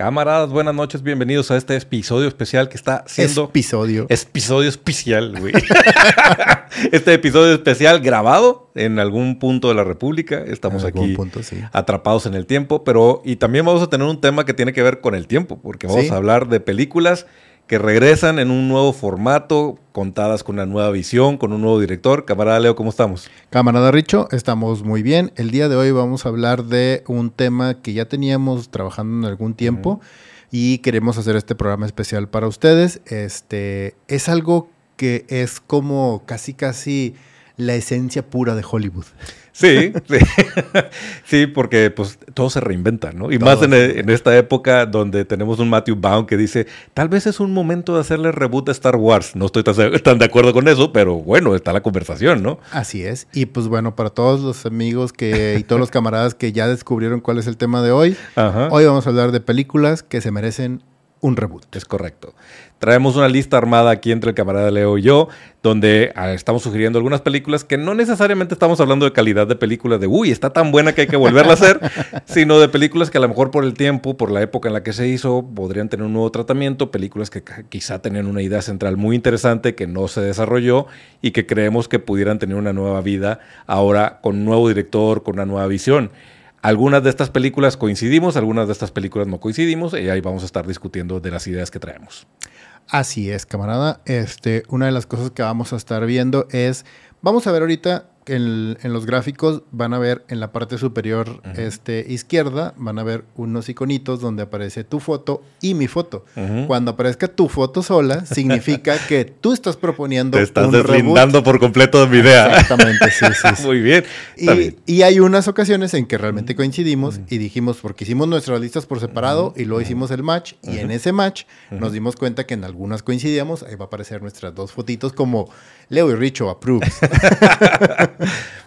Camaradas, buenas noches, bienvenidos a este episodio especial que está siendo... Episodio. Episodio especial, güey. este episodio especial grabado en algún punto de la República. Estamos aquí atrapados en el tiempo, pero... Y también vamos a tener un tema que tiene que ver con el tiempo, porque vamos a hablar de películas que regresan en un nuevo formato, contadas con una nueva visión, con un nuevo director. Camarada Leo, ¿cómo estamos? Camarada Richo, estamos muy bien. El día de hoy vamos a hablar de un tema que ya teníamos trabajando en algún tiempo y queremos hacer este programa especial para ustedes. Este es algo que es como casi casi la esencia pura de Hollywood. Sí, sí. porque pues todo se reinventa, ¿no? Y más en, esta época donde tenemos un Matthew Baum que dice, tal vez es un momento de hacerle reboot a Star Wars. No estoy tan, de acuerdo con eso, pero bueno, está la conversación, ¿no? Así es. Y pues bueno, para todos los amigos que, y todos los camaradas que ya descubrieron cuál es el tema de hoy, hoy vamos a hablar de películas que se merecen un reboot. Es correcto. Traemos una lista armada aquí entre el camarada Leo y yo, donde ah, estamos sugiriendo algunas películas que no necesariamente estamos hablando de calidad de películas de, uy, está tan buena que hay que volverla a hacer, sino de películas que a lo mejor por el tiempo, por la época en la que se hizo, podrían tener un nuevo tratamiento, películas que quizá tenían una idea central muy interesante que no se desarrolló y que creemos que pudieran tener una nueva vida ahora con un nuevo director, con una nueva visión. Algunas de estas películas coincidimos, algunas de estas películas no coincidimos y ahí vamos a estar discutiendo de las ideas que traemos. Así es, camarada. Este, una de las cosas que vamos a estar viendo es, vamos a ver ahorita en, los gráficos van a ver en la parte superior este, izquierda, van a ver unos iconitos donde aparece tu foto y mi foto. Cuando aparezca tu foto sola, significa que tú estás proponiendo. Te estás deslindando por completo de mi idea. Exactamente, sí, sí. Muy bien. Y, hay unas ocasiones en que realmente coincidimos y dijimos, porque hicimos nuestras listas por separado y luego hicimos el match, y en ese match nos dimos cuenta que en algunas coincidíamos, ahí va a aparecer nuestras dos fotitos como Leo y Richo approves.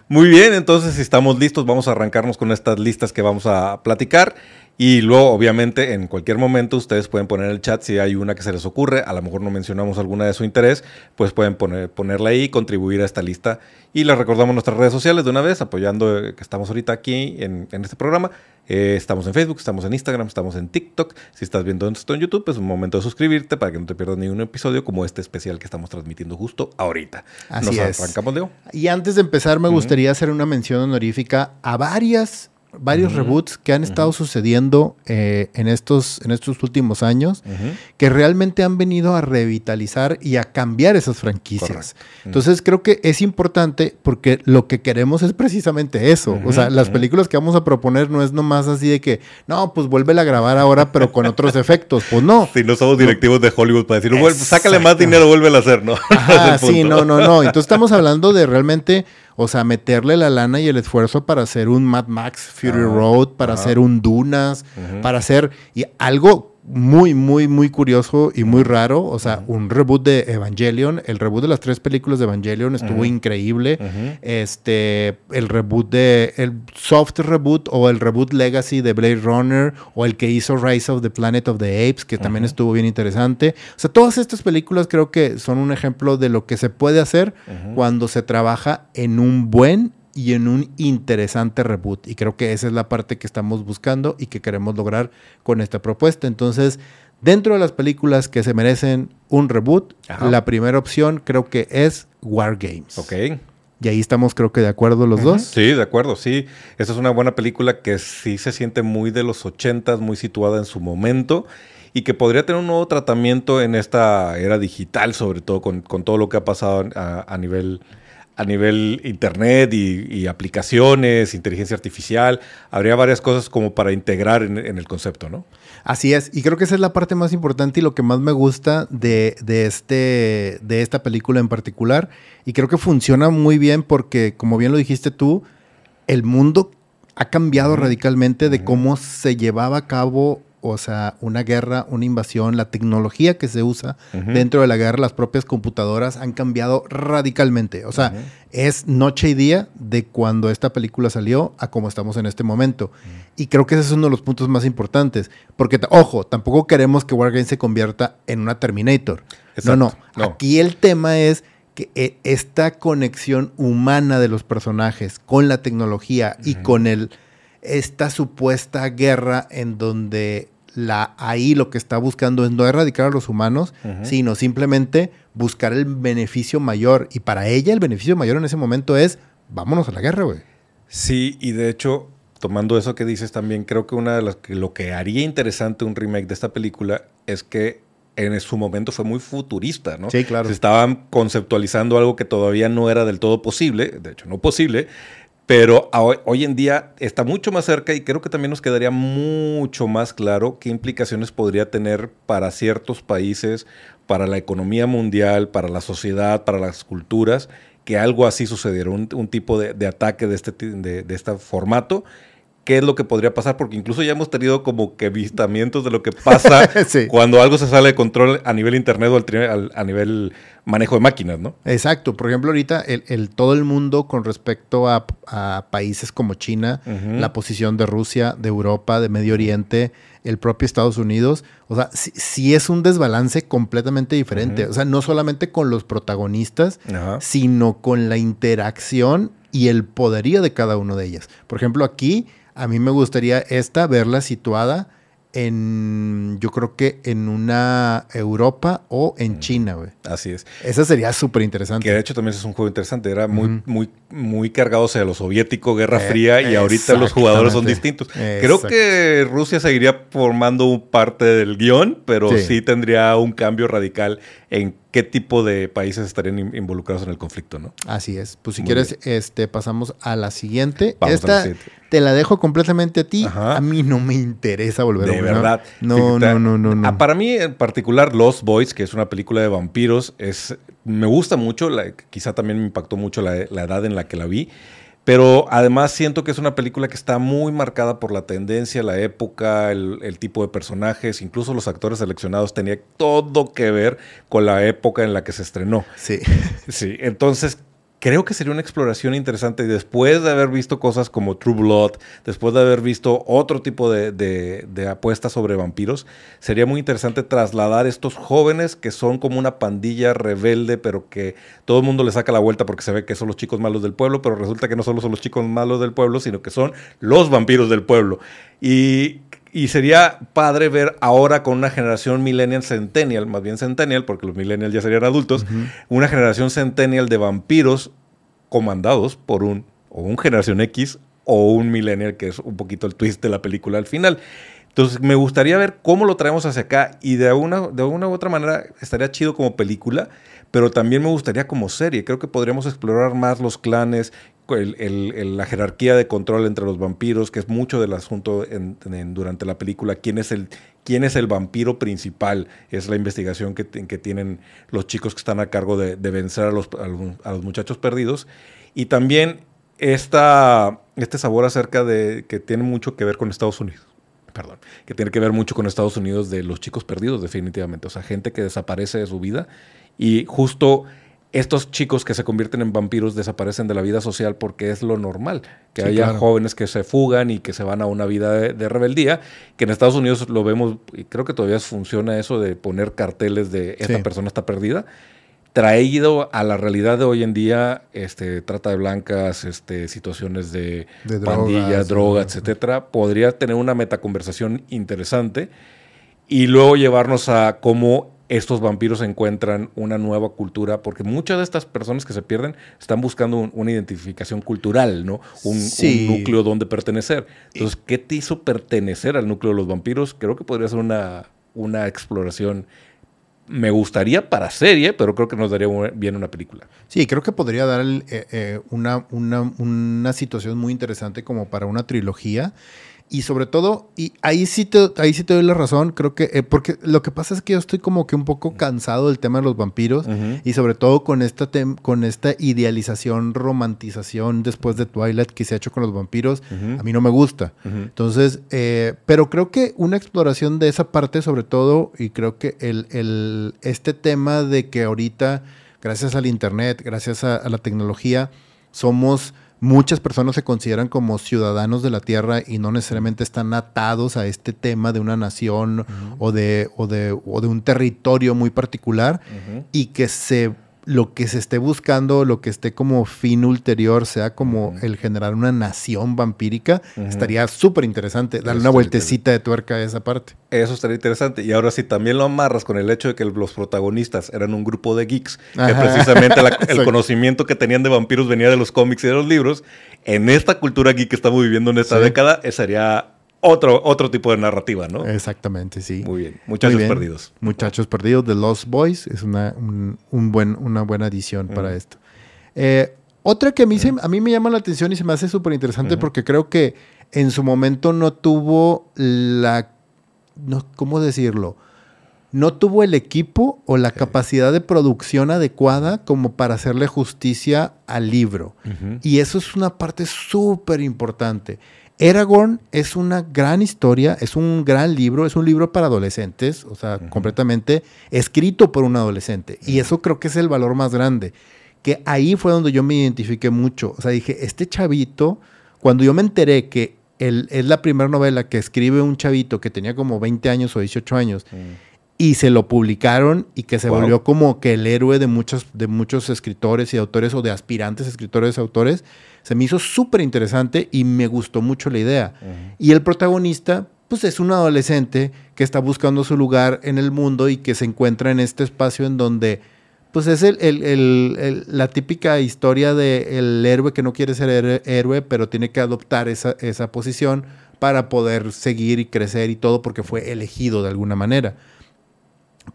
Muy bien, entonces si estamos listos, vamos a arrancarnos con estas listas que vamos a platicar. Y luego, obviamente, en cualquier momento ustedes pueden poner en el chat si hay una que se les ocurre, a lo mejor no mencionamos alguna de su interés, pues pueden poner, ponerla ahí, contribuir a esta lista. Y les recordamos nuestras redes sociales de una vez, apoyando eh, que estamos ahorita aquí en, este programa. Eh, estamos en Facebook, estamos en Instagram, estamos en TikTok. Si estás viendo esto en YouTube, es un momento de suscribirte para que no te pierdas ningún episodio como este especial que estamos transmitiendo justo ahorita. Así Nos es. arrancamos, Leo. Y antes de empezar, me gustaría hacer una mención honorífica a varias varios reboots que han estado sucediendo eh, en, estos, en estos últimos años que realmente han venido a revitalizar y a cambiar esas franquicias. Entonces creo que es importante porque lo que queremos es precisamente eso. O sea, las películas que vamos a proponer no es nomás así de que, no, pues vuélvela a grabar ahora pero con otros efectos. Pues no. Si no somos directivos de Hollywood para decir, sácale más dinero, vuélvela a hacer, ¿no? sí, no, no, no. Entonces estamos hablando de realmente o sea, meterle la lana y el esfuerzo para hacer un Mad Max Fury Road, para hacer un Dunas, para hacer y algo muy, muy, muy curioso y muy raro. O sea, un reboot de Evangelion. El reboot de las tres películas de Evangelion estuvo increíble. Este, el reboot de. El soft reboot o el reboot legacy de Blade Runner. O el que hizo Rise of the Planet of the Apes, que también estuvo bien interesante. O sea, todas estas películas creo que son un ejemplo de lo que se puede hacer cuando se trabaja en un buen y en un interesante reboot. Y creo que esa es la parte que estamos buscando y que queremos lograr con esta propuesta. Entonces, dentro de las películas que se merecen un reboot, la primera opción creo que es War Games. Ok. Y ahí estamos creo que de acuerdo los dos. Sí, de acuerdo, sí. Esa es una buena película que sí se siente muy de los ochentas, muy situada en su momento y que podría tener un nuevo tratamiento en esta era digital, sobre todo con, todo lo que ha pasado a nivel a nivel internet y, aplicaciones, inteligencia artificial, habría varias cosas como para integrar en, el concepto, ¿no? Así es, y creo que esa es la parte más importante y lo que más me gusta de, este, de esta película en particular, y creo que funciona muy bien porque, como bien lo dijiste tú, el mundo ha cambiado radicalmente de cómo se llevaba a cabo o sea, una guerra, una invasión, la tecnología que se usa dentro de la guerra, las propias computadoras han cambiado radicalmente. O sea, es noche y día de cuando esta película salió a cómo estamos en este momento. Y creo que ese es uno de los puntos más importantes. Porque, ojo, tampoco queremos que Wargame se convierta en una Terminator. no, no, Aquí el tema es que eh, esta conexión humana de los personajes con la tecnología y con el, esta supuesta guerra en donde la ahí lo que está buscando es no erradicar a los humanos, sino simplemente buscar el beneficio mayor. Y para ella el beneficio mayor en ese momento es vámonos a la guerra, güey. Sí, y de hecho, tomando eso que dices también, creo que una de las que lo que haría interesante un remake de esta película es que en su momento fue muy futurista, ¿no? Sí, claro. Se estaban conceptualizando algo que todavía no era del todo posible, de hecho no posible, pero hoy en día está mucho más cerca y creo que también nos quedaría mucho más claro qué implicaciones podría tener para ciertos países, para la economía mundial, para la sociedad, para las culturas, que algo así sucediera, un, tipo de, ataque de este, de, de este formato qué es lo que podría pasar, porque incluso ya hemos tenido como que vistamientos de lo que pasa cuando algo se sale de control a nivel internet o al, a nivel manejo de máquinas, ¿no? Exacto. Por ejemplo, ahorita el, todo el mundo con respecto a, países como China, la posición de Rusia, de Europa, de Medio Oriente, el propio Estados Unidos, o sea, sí, es un desbalance completamente diferente. O sea, no solamente con los protagonistas, sino con la interacción y el poderío de cada uno de ellas. Por ejemplo, aquí a mí me gustaría esta verla situada en, yo creo que en una Europa o en China, güey. Así es. Esa sería súper interesante. Que de hecho también es un juego interesante. Era muy, muy, muy cargado hacia lo soviético, Guerra eh, Fría, y ahorita los jugadores son distintos. Creo que Rusia seguiría formando parte del guion, pero sí tendría un cambio radical en qué tipo de países estarían involucrados en el conflicto, ¿no? Así es. Pues si quieres, este, pasamos a la siguiente. Esta te la dejo completamente a ti. A mí no me interesa volver a ver. De verdad. No, no, no, no, no. Ah, para mí en particular, Lost Boys, que es una película de vampiros, es me gusta mucho. quizá también me impactó mucho la edad en la que la vi. Pero además siento que es una película que está muy marcada por la tendencia, la época, el, tipo de personajes, incluso los actores seleccionados tenía todo que ver con la época en la que se estrenó. Sí. Sí, entonces creo que sería una exploración interesante después de haber visto cosas como True Blood, después de haber visto otro tipo de, apuestas sobre vampiros, sería muy interesante trasladar estos jóvenes que son como una pandilla rebelde, pero que todo el mundo le saca la vuelta porque se ve que son los chicos malos del pueblo, pero resulta que no solo son los chicos malos del pueblo, sino que son los vampiros del pueblo. Y y sería padre ver ahora con una generación millennial centennial, más bien centennial, porque los millennials ya serían adultos, una generación centennial de vampiros comandados por un, o un generación X o un millennial, que es un poquito el twist de la película al final. Entonces me gustaría ver cómo lo traemos hacia acá y de una, de una u otra manera estaría chido como película, pero también me gustaría como serie. Creo que podríamos explorar más los clanes, la jerarquía de control entre los vampiros, que es mucho del asunto durante la película. ¿Quién es, el, ¿Quién es el vampiro principal? Es la investigación que, que tienen los chicos que están a cargo de, vencer a los, a los, muchachos perdidos. Y también esta, este sabor acerca de que tiene mucho que ver con Estados Unidos. Perdón, que tiene que ver mucho con Estados Unidos de los chicos perdidos, definitivamente. O sea, gente que desaparece de su vida y justo estos chicos que se convierten en vampiros desaparecen de la vida social porque es lo normal, que haya jóvenes que se fugan y que se van a una vida de, rebeldía, que en Estados Unidos lo vemos, y creo que todavía funciona eso de poner carteles de esta persona está perdida, traído a la realidad de hoy en día, este, trata de blancas, este, situaciones de, pandillas, drogas, etcétera, podría tener una metaconversación interesante y luego llevarnos a cómo estos vampiros encuentran una nueva cultura, porque muchas de estas personas que se pierden están buscando una identificación cultural, ¿no? Un, núcleo donde pertenecer. Entonces, ¿qué te hizo pertenecer al núcleo de los vampiros? Creo que podría ser una, una exploración. Me gustaría para serie, pero creo que nos daría bien una película. Sí, creo que podría dar eh, eh, una, una, una situación muy interesante como para una trilogía. Y sobre todo, y ahí sí te, ahí sí te doy la razón, creo que, eh, porque lo que pasa es que yo estoy como que un poco cansado del tema de los vampiros y sobre todo con esta, con esta idealización, romantización después de Twilight que se ha hecho con los vampiros, a mí no me gusta. Entonces, eh, pero creo que una exploración de esa parte sobre todo, y creo que el, el, este tema de que ahorita, gracias al Internet, gracias a la tecnología, somos muchas personas se consideran como ciudadanos de la tierra y no necesariamente están atados a este tema de una nación o, de, o, de, o, de, un territorio muy particular y que se lo que se esté buscando, lo que esté como fin ulterior, sea como el generar una nación vampírica, estaría súper interesante. Darle una vueltecita de tuerca a esa parte. Eso estaría interesante. Y ahora si también lo amarras con el hecho de que los protagonistas eran un grupo de geeks, que precisamente el conocimiento que tenían de vampiros venía de los cómics y de los libros, en esta cultura geek que estamos viviendo en esta década, sería otro, otro tipo de narrativa, ¿no? Exactamente, sí. Muy bien. Muchachos perdidos. Muchachos perdidos, The Lost Boys, es una, un, buen, una buena adición para esto. Eh, otra que a mí, a mí me llama la atención y se me hace súper interesante porque creo que en su momento no tuvo la... No, ¿Cómo decirlo? No tuvo el equipo o la capacidad de producción adecuada como para hacerle justicia al libro. Y eso es una parte súper importante. Aragorn es una gran historia, es un gran libro, es un libro para adolescentes, o sea, completamente escrito por un adolescente. Y eso creo que es el valor más grande. Que ahí fue donde yo me identifiqué mucho. O sea, dije, este chavito, cuando yo me enteré que él, es la primera novela que escribe un chavito que tenía como 20 años o 18 años, y se lo publicaron y que se volvió como que el héroe de muchos, de muchos escritores y autores o de aspirantes escritores y autores se me hizo súper interesante y me gustó mucho la idea. Y el protagonista, pues es un adolescente que está buscando su lugar en el mundo y que se encuentra en este espacio en donde, pues es el, la típica historia del héroe que no quiere ser héroe, pero tiene que adoptar esa, esa posición para poder seguir y crecer y todo porque fue elegido de alguna manera.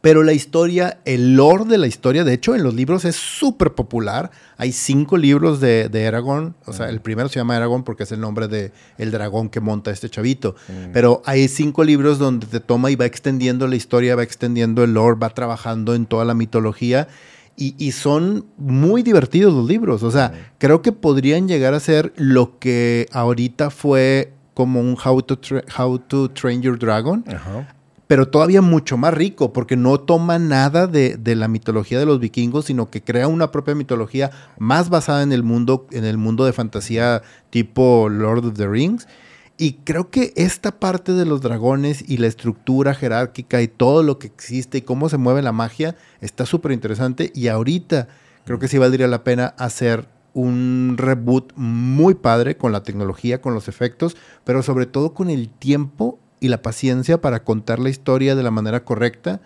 Pero la historia, el lore de la historia, de hecho, en los libros es súper popular. Hay cinco libros de, de Aragorn. O sea, el primero se llama Aragorn porque es el nombre del el dragón que monta este chavito. Pero hay cinco libros donde te toma y va extendiendo la historia, va extendiendo el lore, va trabajando en toda la mitología. Y, son muy divertidos los libros. O sea, creo que podrían llegar a ser lo que ahorita fue como un How to, How to Train Your Dragon. Ajá pero todavía mucho más rico, porque no toma nada de, la mitología de los vikingos, sino que crea una propia mitología más basada en el mundo, en el mundo de fantasía tipo Lord of the Rings. Y creo que esta parte de los dragones y la estructura jerárquica y todo lo que existe y cómo se mueve la magia está súper interesante. Y ahorita creo que sí valdría la pena hacer un reboot muy padre con la tecnología, con los efectos, pero sobre todo con el tiempo y la paciencia para contar la historia de la manera correcta.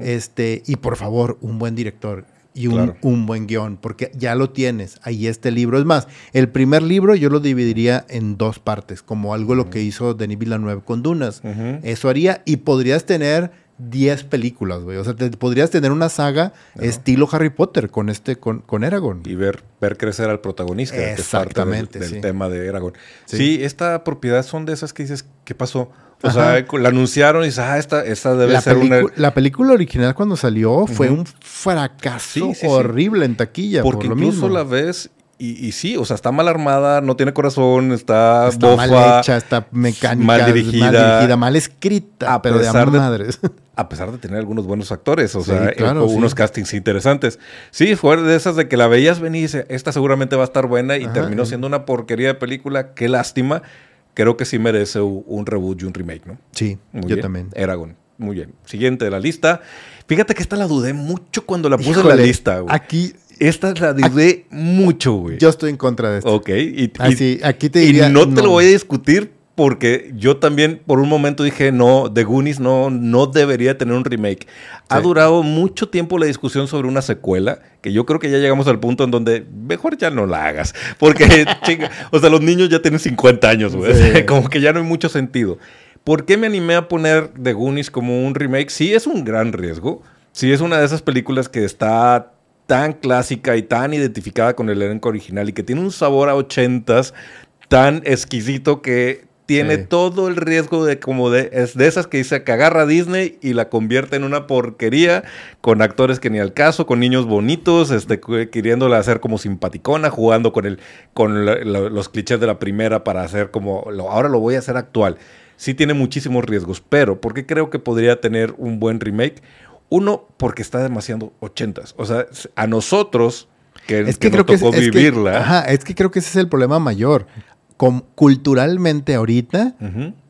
este, y por favor, un buen director y un, un, buen guion, porque ya lo tienes. Ahí este libro. Es más, el primer libro yo lo dividiría en dos partes, como algo lo que hizo Denis Villeneuve con Dunas. Eso haría, y podrías tener 10 películas, güey. O sea, te, podrías tener una saga estilo Harry Potter con este, con, con Aragorn. Y ver, ver crecer al protagonista. Exactamente. del, tema de Aragorn. Sí. esta propiedad son de esas que dices, ¿qué pasó? O sea, la anunciaron y dices, ah, esta, esta debe ser una. La película original cuando salió fue un fracaso horrible en taquilla. Porque por lo incluso la ves y, sí, o sea, está mal armada, no tiene corazón, está, está mal hecha, está mecánica, mal dirigida, mal, escrita, pero de, madres. A pesar de tener algunos buenos actores, o sea, eh, unos castings interesantes. Sí, fue de esas de que la veías venir y dice, esta seguramente va a estar buena y terminó siendo una porquería de película, qué lástima creo que sí merece un reboot y un remake, ¿no? Sí, yo también. Eragon. Muy bien. Siguiente de la lista. Fíjate que esta la dudé mucho cuando la puse en la lista, güey. Aquí. Esta la dudé mucho, güey. Yo estoy en contra de esto. Ok. Y, Así, aquí te diría. Y no, te lo voy a discutir porque yo también por un momento dije, no, The Goonies no, no debería tener un remake. Ha durado mucho tiempo la discusión sobre una secuela, que yo creo que ya llegamos al punto en donde mejor ya no la hagas, porque, chinga, o sea, los niños ya tienen 50 años, güey, como que ya no hay mucho sentido. ¿Por qué me animé a poner The Goonies como un remake? Sí, es un gran riesgo. Sí, es una de esas películas que está tan clásica y tan identificada con el elenco original y que tiene un sabor a ochentas tan exquisito que tiene todo el riesgo de como de, es de esas que dice que agarra a Disney y la convierte en una porquería con actores que ni al caso, con niños bonitos, este, queriéndola hacer como simpaticona, jugando con el, con los clichés de la primera para hacer como, ahora lo voy a hacer actual. Sí tiene muchísimos riesgos, pero ¿por qué creo que podría tener un buen remake? Uno, porque está demasiado ochentas. O sea, a nosotros que, es que, creo tocó vivirla. ajá, es que creo que ese es el problema mayor culturalmente ahorita,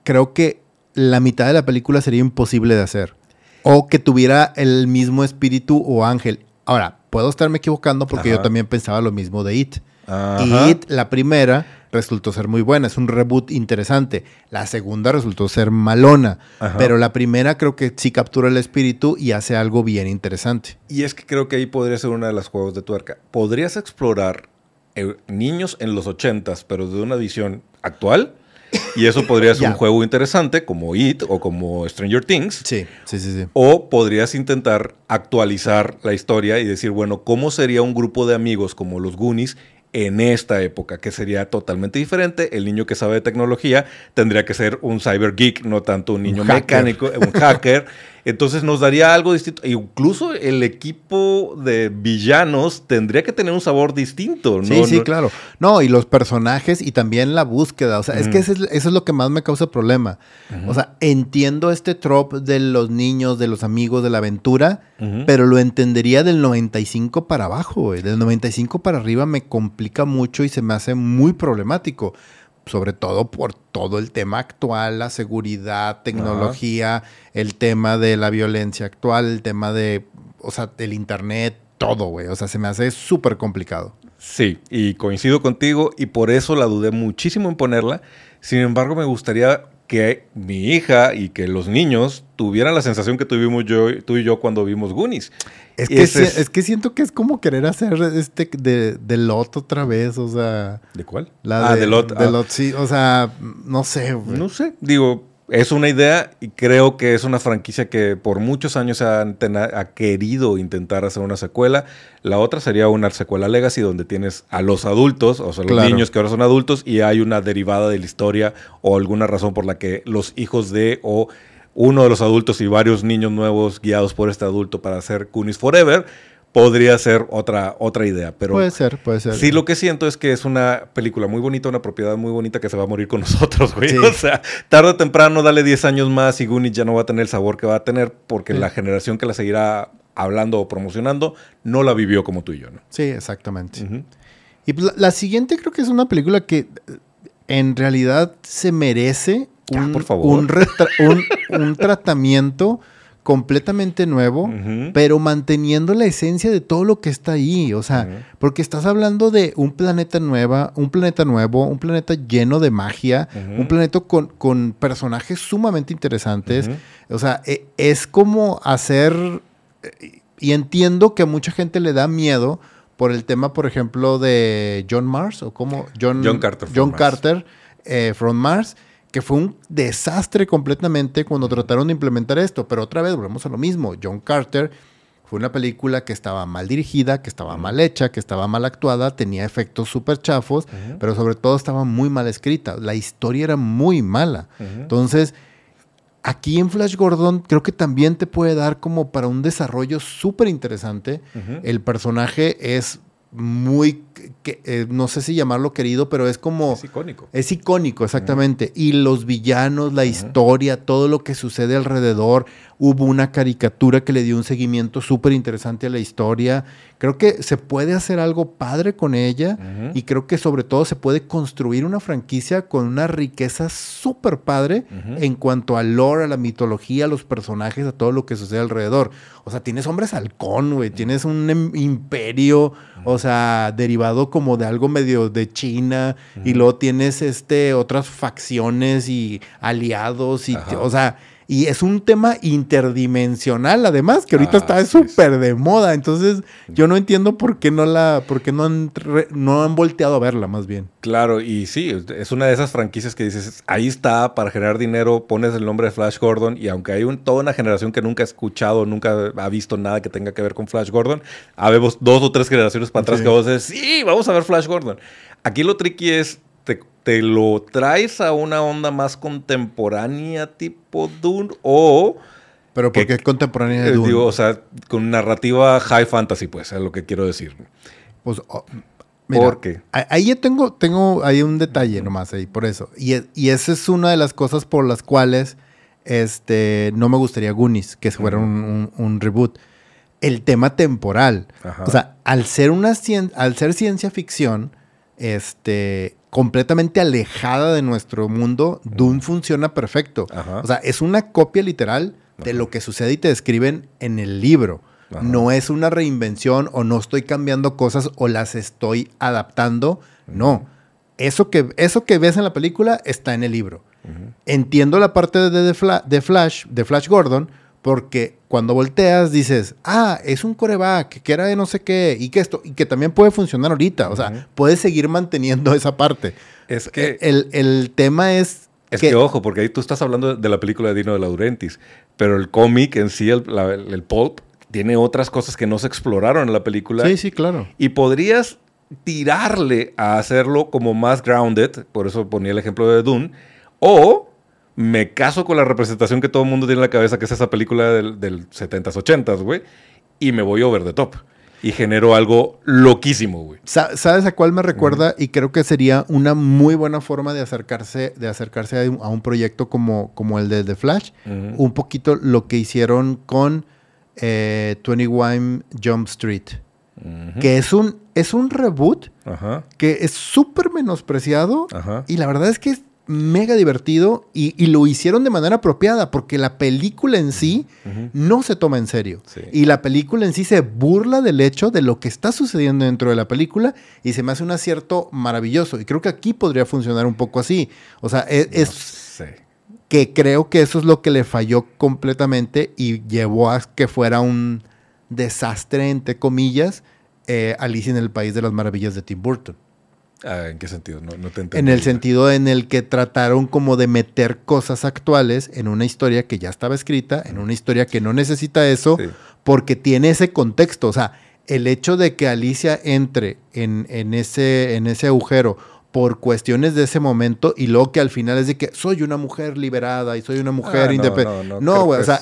creo que la mitad de la película sería imposible de hacer. O que tuviera el mismo espíritu o ángel. Ahora, puedo estarme equivocando porque yo también pensaba lo mismo de It. Ajá. Y It, la primera, resultó ser muy buena. Es un reboot interesante. La segunda resultó ser malona. Ajá. Pero la primera creo que sí captura el espíritu y hace algo bien interesante. Y es que creo que ahí podría ser una de las juegos de tuerca. Podrías explorar eh, niños en los ochentas, pero de una visión actual. Y eso podría ser un juego interesante como It o como Stranger Things. Sí, sí, sí, sí. O podrías intentar actualizar la historia y decir, bueno, ¿cómo sería un grupo de amigos como los Goonies en esta época? Que sería totalmente diferente. El niño que sabe de tecnología tendría que ser un cyber geek, no tanto un niño mecánico, un hacker. Entonces nos daría algo distinto. E incluso el equipo de villanos tendría que tener un sabor distinto. ¿no? Sí, sí, No- claro. No, y los personajes y también la búsqueda. O sea, es que Ujú. eso es, eso es lo que más me causa problema. O sea, entiendo este trope de los niños, de los amigos, de la aventura, pero lo entendería del 95 para abajo, güey. Del 95 para arriba me complica mucho y se me hace muy problemático. Sobre todo por todo el tema actual, la seguridad, tecnología, el tema de la violencia actual, el tema de, o sea, del internet, todo, güey. O sea, se me hace súper complicado. Sí, y coincido contigo y por eso la dudé muchísimo en ponerla. Sin embargo, me gustaría que mi hija y que los niños tuvieran la sensación que tuvimos yo, tú y yo cuando vimos Goonies. Es que, es... que siento que es como querer hacer este de, de Lot otra vez, o sea. ¿De cuál? La ah, de, de Lot. de ah, Lot, sí, o sea, no sé, güey. No sé, digo, es una idea y creo que es una franquicia que por muchos años ha, ha querido intentar hacer una secuela. La otra sería una secuela Legacy donde tienes a los adultos, o sea, los Claro. niños que ahora son adultos y hay una derivada de la historia o alguna razón por la que los hijos de o uno de los adultos y varios niños nuevos guiados por este adulto para hacer Goonies Forever podría ser otra, otra idea. Pero puede ser, puede ser. Sí, lo que siento es que es una película muy bonita, una propiedad muy bonita que se va a morir con nosotros, güey. Sí. O sea, tarde o temprano, dale 10 años más y Goonies ya no va a tener el sabor que va a tener porque Sí. la generación que la seguirá hablando o promocionando no la vivió como tú y yo, ¿no? Sí, exactamente. Y pues, la, la siguiente creo que es una película que eh, en realidad se merece por favor. un- un tratamiento completamente nuevo, pero manteniendo la esencia de todo lo que está ahí. O sea, porque estás hablando de un planeta nueva, un planeta nuevo, un planeta lleno de magia, un planeta con, con personajes sumamente interesantes. O sea, e- es como hacer. Y entiendo que a mucha gente le da miedo por el tema, por ejemplo, de John Mars, o como John, John Carter John Mars. Carter eh, from Mars, que fue un desastre completamente cuando trataron de implementar esto. Pero otra vez volvemos a lo mismo. John Carter fue una película que estaba mal dirigida, que estaba mal hecha, que estaba mal actuada, tenía efectos súper chafos, pero sobre todo estaba muy mal escrita. La historia era muy mala. Entonces, aquí en Flash Gordon creo que también te puede dar como para un desarrollo súper interesante. El personaje es muy, que- eh, no sé si llamarlo querido, pero es como... Es icónico. Es icónico, exactamente. Y los villanos, la historia, todo lo que sucede alrededor. Hubo una caricatura que le dio un seguimiento súper interesante a la historia. Creo que se puede hacer algo padre con ella y creo que sobre todo se puede construir una franquicia con una riqueza súper padre en cuanto al lore, a la mitología, a los personajes, a todo lo que sucede alrededor. O sea, tienes hombres halcón, güey, tienes un em- imperio, o sea, derivado como de algo medio de China, y luego tienes este otras facciones y aliados, y, o sea, y es un tema interdimensional, además, que ahorita Ah, está súper de moda. Entonces, yo no entiendo por qué no la, por qué no han, re- no han volteado a verla, más bien. Claro, y sí, es una de esas franquicias que dices, ahí está, para generar dinero, pones el nombre de Flash Gordon, y aunque hay un- toda una generación que nunca ha escuchado, nunca ha visto nada que tenga que ver con Flash Gordon, habemos dos o tres generaciones para atrás Sí. que vos dices, sí, vamos a ver Flash Gordon. Aquí lo tricky es, te, lo traes a una onda más contemporánea tipo Dune, o, Pero ¿Qué- porque es contemporánea de eh, Dune. digo, o sea, con narrativa high fantasy, pues, es lo que quiero decir. Pues, oh, mira, ¿Por qué? Ahí yo tengo, tengo ahí un detalle nomás ahí, por eso. Y, y esa es una de las cosas por las cuales este, no me gustaría Goonies, que fuera Ujú. un, un- un reboot. El tema temporal. Ajá. O sea, al ser, una cien- al ser ciencia ficción, este, completamente alejada de nuestro mundo, Dune funciona perfecto. Ajá. O sea, es una copia literal de Ajá. lo que sucede y te describen en el libro. No es una reinvención o no estoy cambiando cosas o las estoy adaptando. No. Eso que, eso que ves en la película está en el libro. Entiendo la parte de, de, Flash, de Flash Gordon, porque cuando volteas dices, ah, es un coreback, que era de no sé qué, y que esto, y que también puede funcionar ahorita. O sea, puedes seguir manteniendo esa parte. Es que. El, el tema es. Es que, ojo, porque ahí tú estás hablando de la película de Dino de Laurentiis, pero el cómic en sí, el, el pulp, tiene otras cosas que no se exploraron en la película. Sí, sí, claro. Y podrías tirarle a hacerlo como más grounded, por eso ponía el ejemplo de Dune, o me caso con la representación que todo el mundo tiene en la cabeza, que es esa película del, 70s, 80s, güey, y me voy over the top. Y genero algo loquísimo, güey. ¿Sabes a cuál me recuerda? Y creo que sería una muy buena forma de acercarse, de acercarse a, un, proyecto como, como el de The Flash. Un poquito lo que hicieron con eh, 21 Jump Street que es un, es un reboot que es súper menospreciado y la verdad es que es mega divertido y, lo hicieron de manera apropiada porque la película en sí no se toma en serio. Y la película en sí se burla del hecho de lo que está sucediendo dentro de la película y se me hace un acierto maravilloso. Y creo que aquí podría funcionar un poco así. O sea, e, es... que creo que eso es lo que le falló completamente y llevó a que fuera un desastre, entre comillas, eh, Alicia en el País de las Maravillas de Tim Burton. Ah, ¿En qué sentido? No, te En el sentido en el que trataron como de meter cosas actuales en una historia que ya estaba escrita, en una historia que no necesita eso, porque tiene ese contexto. O sea, el hecho de que Alicia entre en, en, ese, en ese agujero por cuestiones de ese momento y luego que al final es de que soy una mujer liberada y soy una mujer ah, independiente. No, güey, o sea,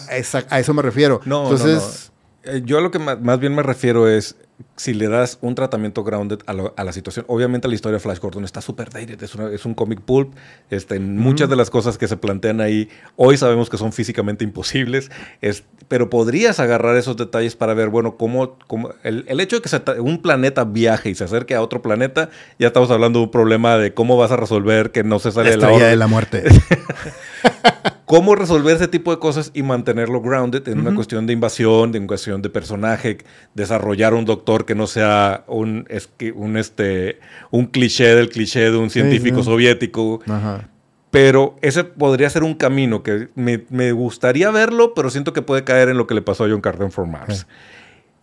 a eso me refiero. No, Entonces, eh, yo a lo que más bien me refiero es si le das un tratamiento grounded a, la situación, obviamente la historia de Flash Gordon está súper dated, es, es, un comic pulp, este, muchas de las cosas que se plantean ahí hoy sabemos que son físicamente imposibles, es, pero podrías agarrar esos detalles para ver, bueno, cómo, cómo el, el, hecho de que un planeta viaje y se acerque a otro planeta, ya estamos hablando de un problema de cómo vas a resolver que no se sale de la de la muerte. cómo resolver ese tipo de cosas y mantenerlo grounded en una cuestión de invasión, de una cuestión de personaje, desarrollar un doctor que no sea un, un, este, un cliché del cliché de un científico soviético. Pero ese podría ser un camino que me, gustaría verlo, pero siento que puede caer en lo que le pasó a John Carter for Mars.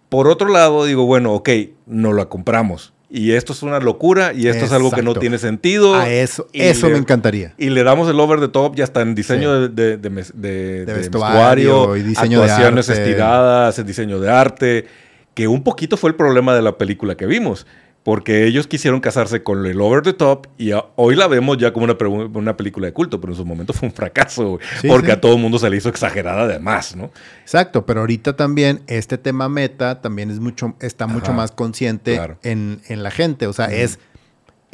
Por otro lado, digo, bueno, ok, no la compramos y esto es una locura y esto es algo que no tiene sentido. A eso, eso me encantaría. Y le damos el over the top ya está en diseño de, de, vestuario, y diseño actuaciones estiradas, el diseño de arte, que un poquito fue el problema de la película que vimos porque ellos quisieron casarse con el Over the Top y hoy la vemos ya como una, una, película de culto, pero en su momento fue un fracaso, porque a todo el mundo se le hizo exagerada además, ¿no? Exacto, pero ahorita también este tema meta también es mucho, está mucho más consciente en, en, la gente, o sea, es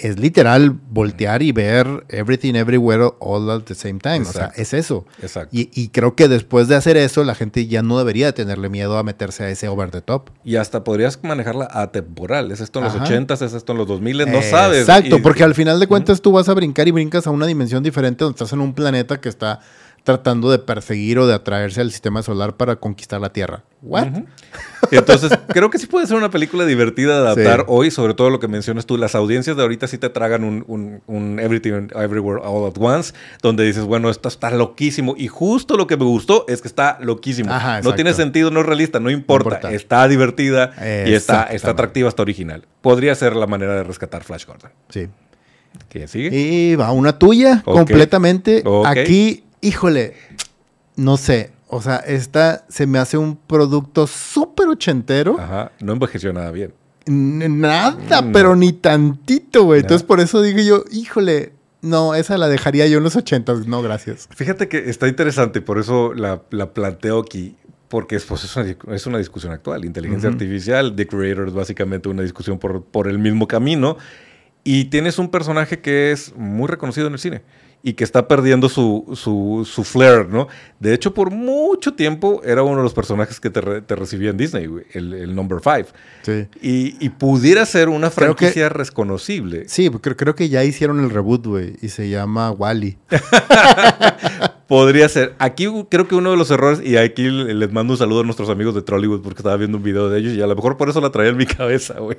es literal voltear y ver everything everywhere all at the same time. O sea, es eso. Exacto. Y, creo que después de hacer eso, la gente ya no debería tenerle miedo a meterse a ese over the top. Y hasta podrías manejarla atemporal. Es esto en los 80 es esto en los 2000 no sabes. Exacto, porque al final de cuentas tú vas a brincar y brincas a una dimensión diferente donde estás en un planeta que está tratando de perseguir o de atraerse al sistema solar para conquistar la Tierra. ¿What? Entonces, creo que sí puede ser una película divertida de adaptar hoy, sobre todo lo que mencionas tú. Las audiencias de ahorita sí te tragan un, Everything Everywhere All at Once, donde dices, bueno, esto está loquísimo. Y justo lo que me gustó es que está loquísimo. no tiene sentido, no es realista, no importa. Está divertida y está, está atractiva, está original. Podría ser la manera de rescatar Flash Gordon. Sí. ¿Qué sigue? Y va una tuya, completamente. Aquí híjole, no sé. O sea, esta se me hace un producto súper ochentero. Ajá, no envejeció nada bien. Nada, mm. pero ni tantito, güey. Entonces por eso digo yo, híjole, no, esa la dejaría yo en los ochentas. No, gracias. Fíjate que está interesante, por eso la, planteo aquí. Porque pues, es, una, es una discusión actual. Inteligencia artificial, The Creator es básicamente una discusión por, por el mismo camino. Y tienes un personaje que es muy reconocido en el cine y que está perdiendo su, su, su flair, ¿no? De hecho, por mucho tiempo era uno de los personajes que te, te recibía en Disney, el, el number five. Sí. Y, y, pudiera ser una franquicia reconocible. Sí, creo, creo que ya hicieron el reboot, güey, y se llama Wally. Podría ser. Aquí creo que uno de los errores, y aquí les mando un saludo a nuestros amigos de Trollywood porque estaba viendo un video de ellos y a lo mejor por eso la traía en mi cabeza, güey.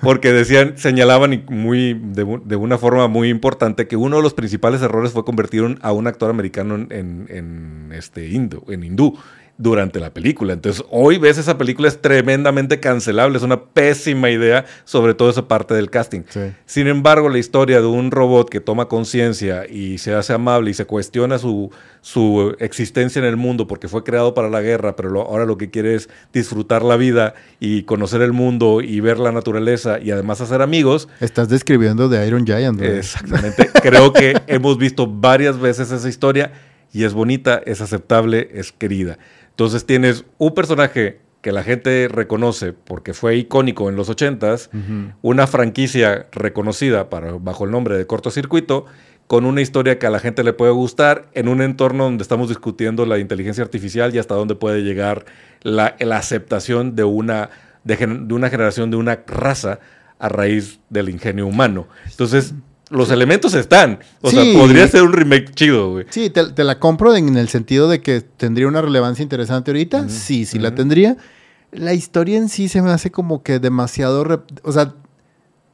Porque decían, señalaban muy, de, una forma muy importante que uno de los principales errores fue convertir a un actor americano en, en, este, hindú, en hindú durante la película. Entonces, hoy ves esa película es tremendamente cancelable, es una pésima idea, sobre todo esa parte del casting. Sin embargo, la historia de un robot que toma conciencia y se hace amable y se cuestiona su, su existencia en el mundo porque fue creado para la guerra, pero ahora lo que quiere es disfrutar la vida y conocer el mundo y ver la naturaleza y además hacer amigos. Estás describiendo de Iron Giant. Exactamente. Creo que hemos visto varias veces esa historia y es bonita, es aceptable, es querida. Entonces tienes un personaje que la gente reconoce porque fue icónico en los 80s, una franquicia reconocida para, bajo el nombre de cortocircuito, con una historia que a la gente le puede gustar, en un entorno donde estamos discutiendo la inteligencia artificial y hasta dónde puede llegar la, aceptación de una, de, de una generación, de una raza a raíz del ingenio humano. Entonces, los elementos están. O sea, podría ser un remake chido, güey. Sí, te, la compro en el sentido de que tendría una relevancia interesante ahorita. Sí, sí la tendría. La historia en sí se me hace como que demasiado. O sea,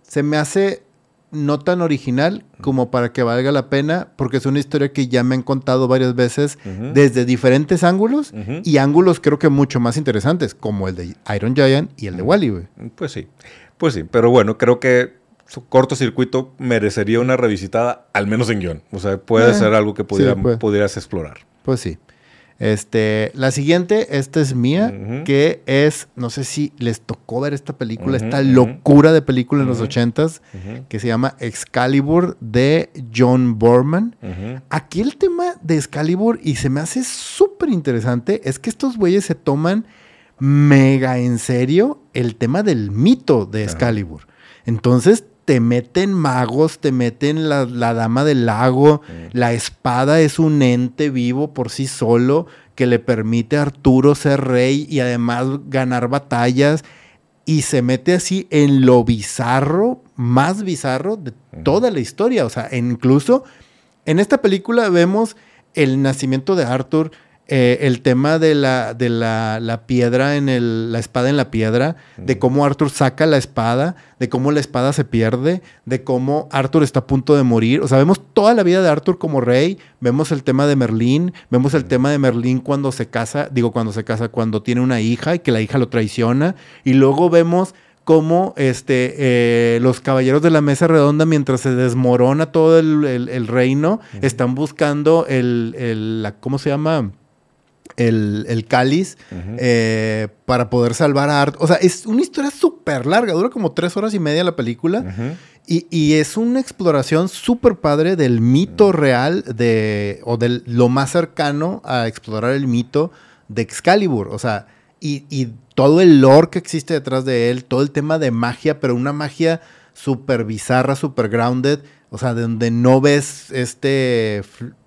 se me hace no tan original como para que valga la pena, porque es una historia que ya me han contado varias veces desde diferentes ángulos y ángulos creo que mucho más interesantes, como el de Iron Giant y el de Wally, güey. Pues sí, pues sí, pero bueno, creo que su cortocircuito merecería una revisitada, al menos en guion. O sea, puede eh, ser algo que pudieras explorar. Pues sí. Este, la siguiente, esta es mía, que es, no sé si les tocó ver esta película, esta locura de película en los ochentas, que se llama Excalibur de John Borman. Aquí el tema de Excalibur, y se me hace súper interesante, es que estos güeyes se toman mega en serio el tema del mito de Excalibur. Entonces te meten magos, te meten la, dama del lago, la espada es un ente vivo por sí solo que le permite a Arturo ser rey y además ganar batallas y se mete así en lo bizarro, más bizarro de toda la historia. O sea, incluso en esta película vemos el nacimiento de Arthur, eh, el tema de la, de la, piedra en el, la espada en la piedra, de cómo Arthur saca la espada, de cómo la espada se pierde, de cómo Arthur está a punto de morir. O sea, vemos toda la vida de Arthur como rey, vemos el tema de Merlín, vemos el tema de Merlín cuando se casa, digo cuando se casa, cuando tiene una hija y que la hija lo traiciona, y luego vemos cómo este, eh, los caballeros de la mesa redonda, mientras se desmorona todo el, reino, están buscando el, el la, ¿cómo se llama? El, cáliz eh, para poder salvar a Art. O sea, es una historia súper larga, dura como tres horas y media la película. y, es una exploración súper padre del mito real de, o de lo más cercano a explorar el mito de Excalibur. O sea, y, y todo el lore que existe detrás de él, todo el tema de magia, pero una magia súper bizarra, súper grounded. O sea, de donde no ves este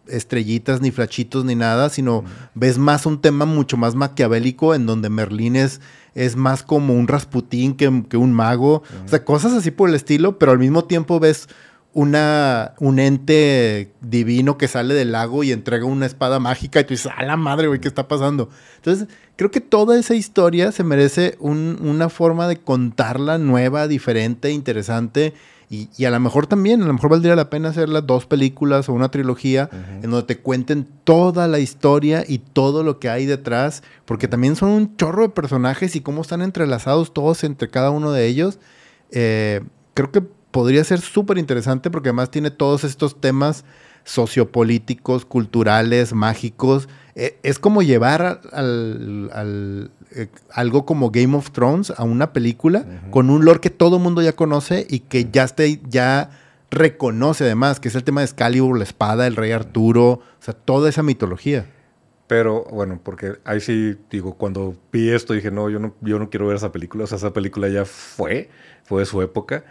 estrellitas, ni flachitos, ni nada, sino ves más un tema mucho más maquiavélico en donde Merlín es, es más como un Rasputín que, un mago. O sea, cosas así por el estilo, pero al mismo tiempo ves una, un ente divino que sale del lago y entrega una espada mágica y tú dices, a la madre, güey, ¿qué está pasando? Entonces, creo que toda esa historia se merece una forma de contarla nueva, diferente, interesante y, a lo mejor también, a lo mejor valdría la pena hacer las dos películas o una trilogía en donde te cuenten toda la historia y todo lo que hay detrás, porque también son un chorro de personajes y cómo están entrelazados todos entre cada uno de ellos. Eh, creo que podría ser súper interesante porque además tiene todos estos temas sociopolíticos, culturales, mágicos. Eh, es como llevar al, eh, algo como Game of Thrones a una película con un lore que todo el mundo ya conoce y que ya, esté, ya reconoce además, que es el tema de Excalibur, la espada, el rey Arturo, o sea, toda esa mitología. Pero bueno, porque ahí sí, digo, cuando vi esto dije, no, yo no, yo no quiero ver esa película, o sea, esa película ya fue, fue de su época.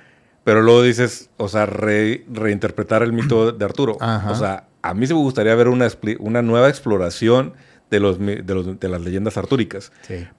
Pero luego dices, o sea, reinterpretar el mito de Arturo. O sea, a mí sí me gustaría ver una, una nueva exploración de, los, de, las leyendas artúricas.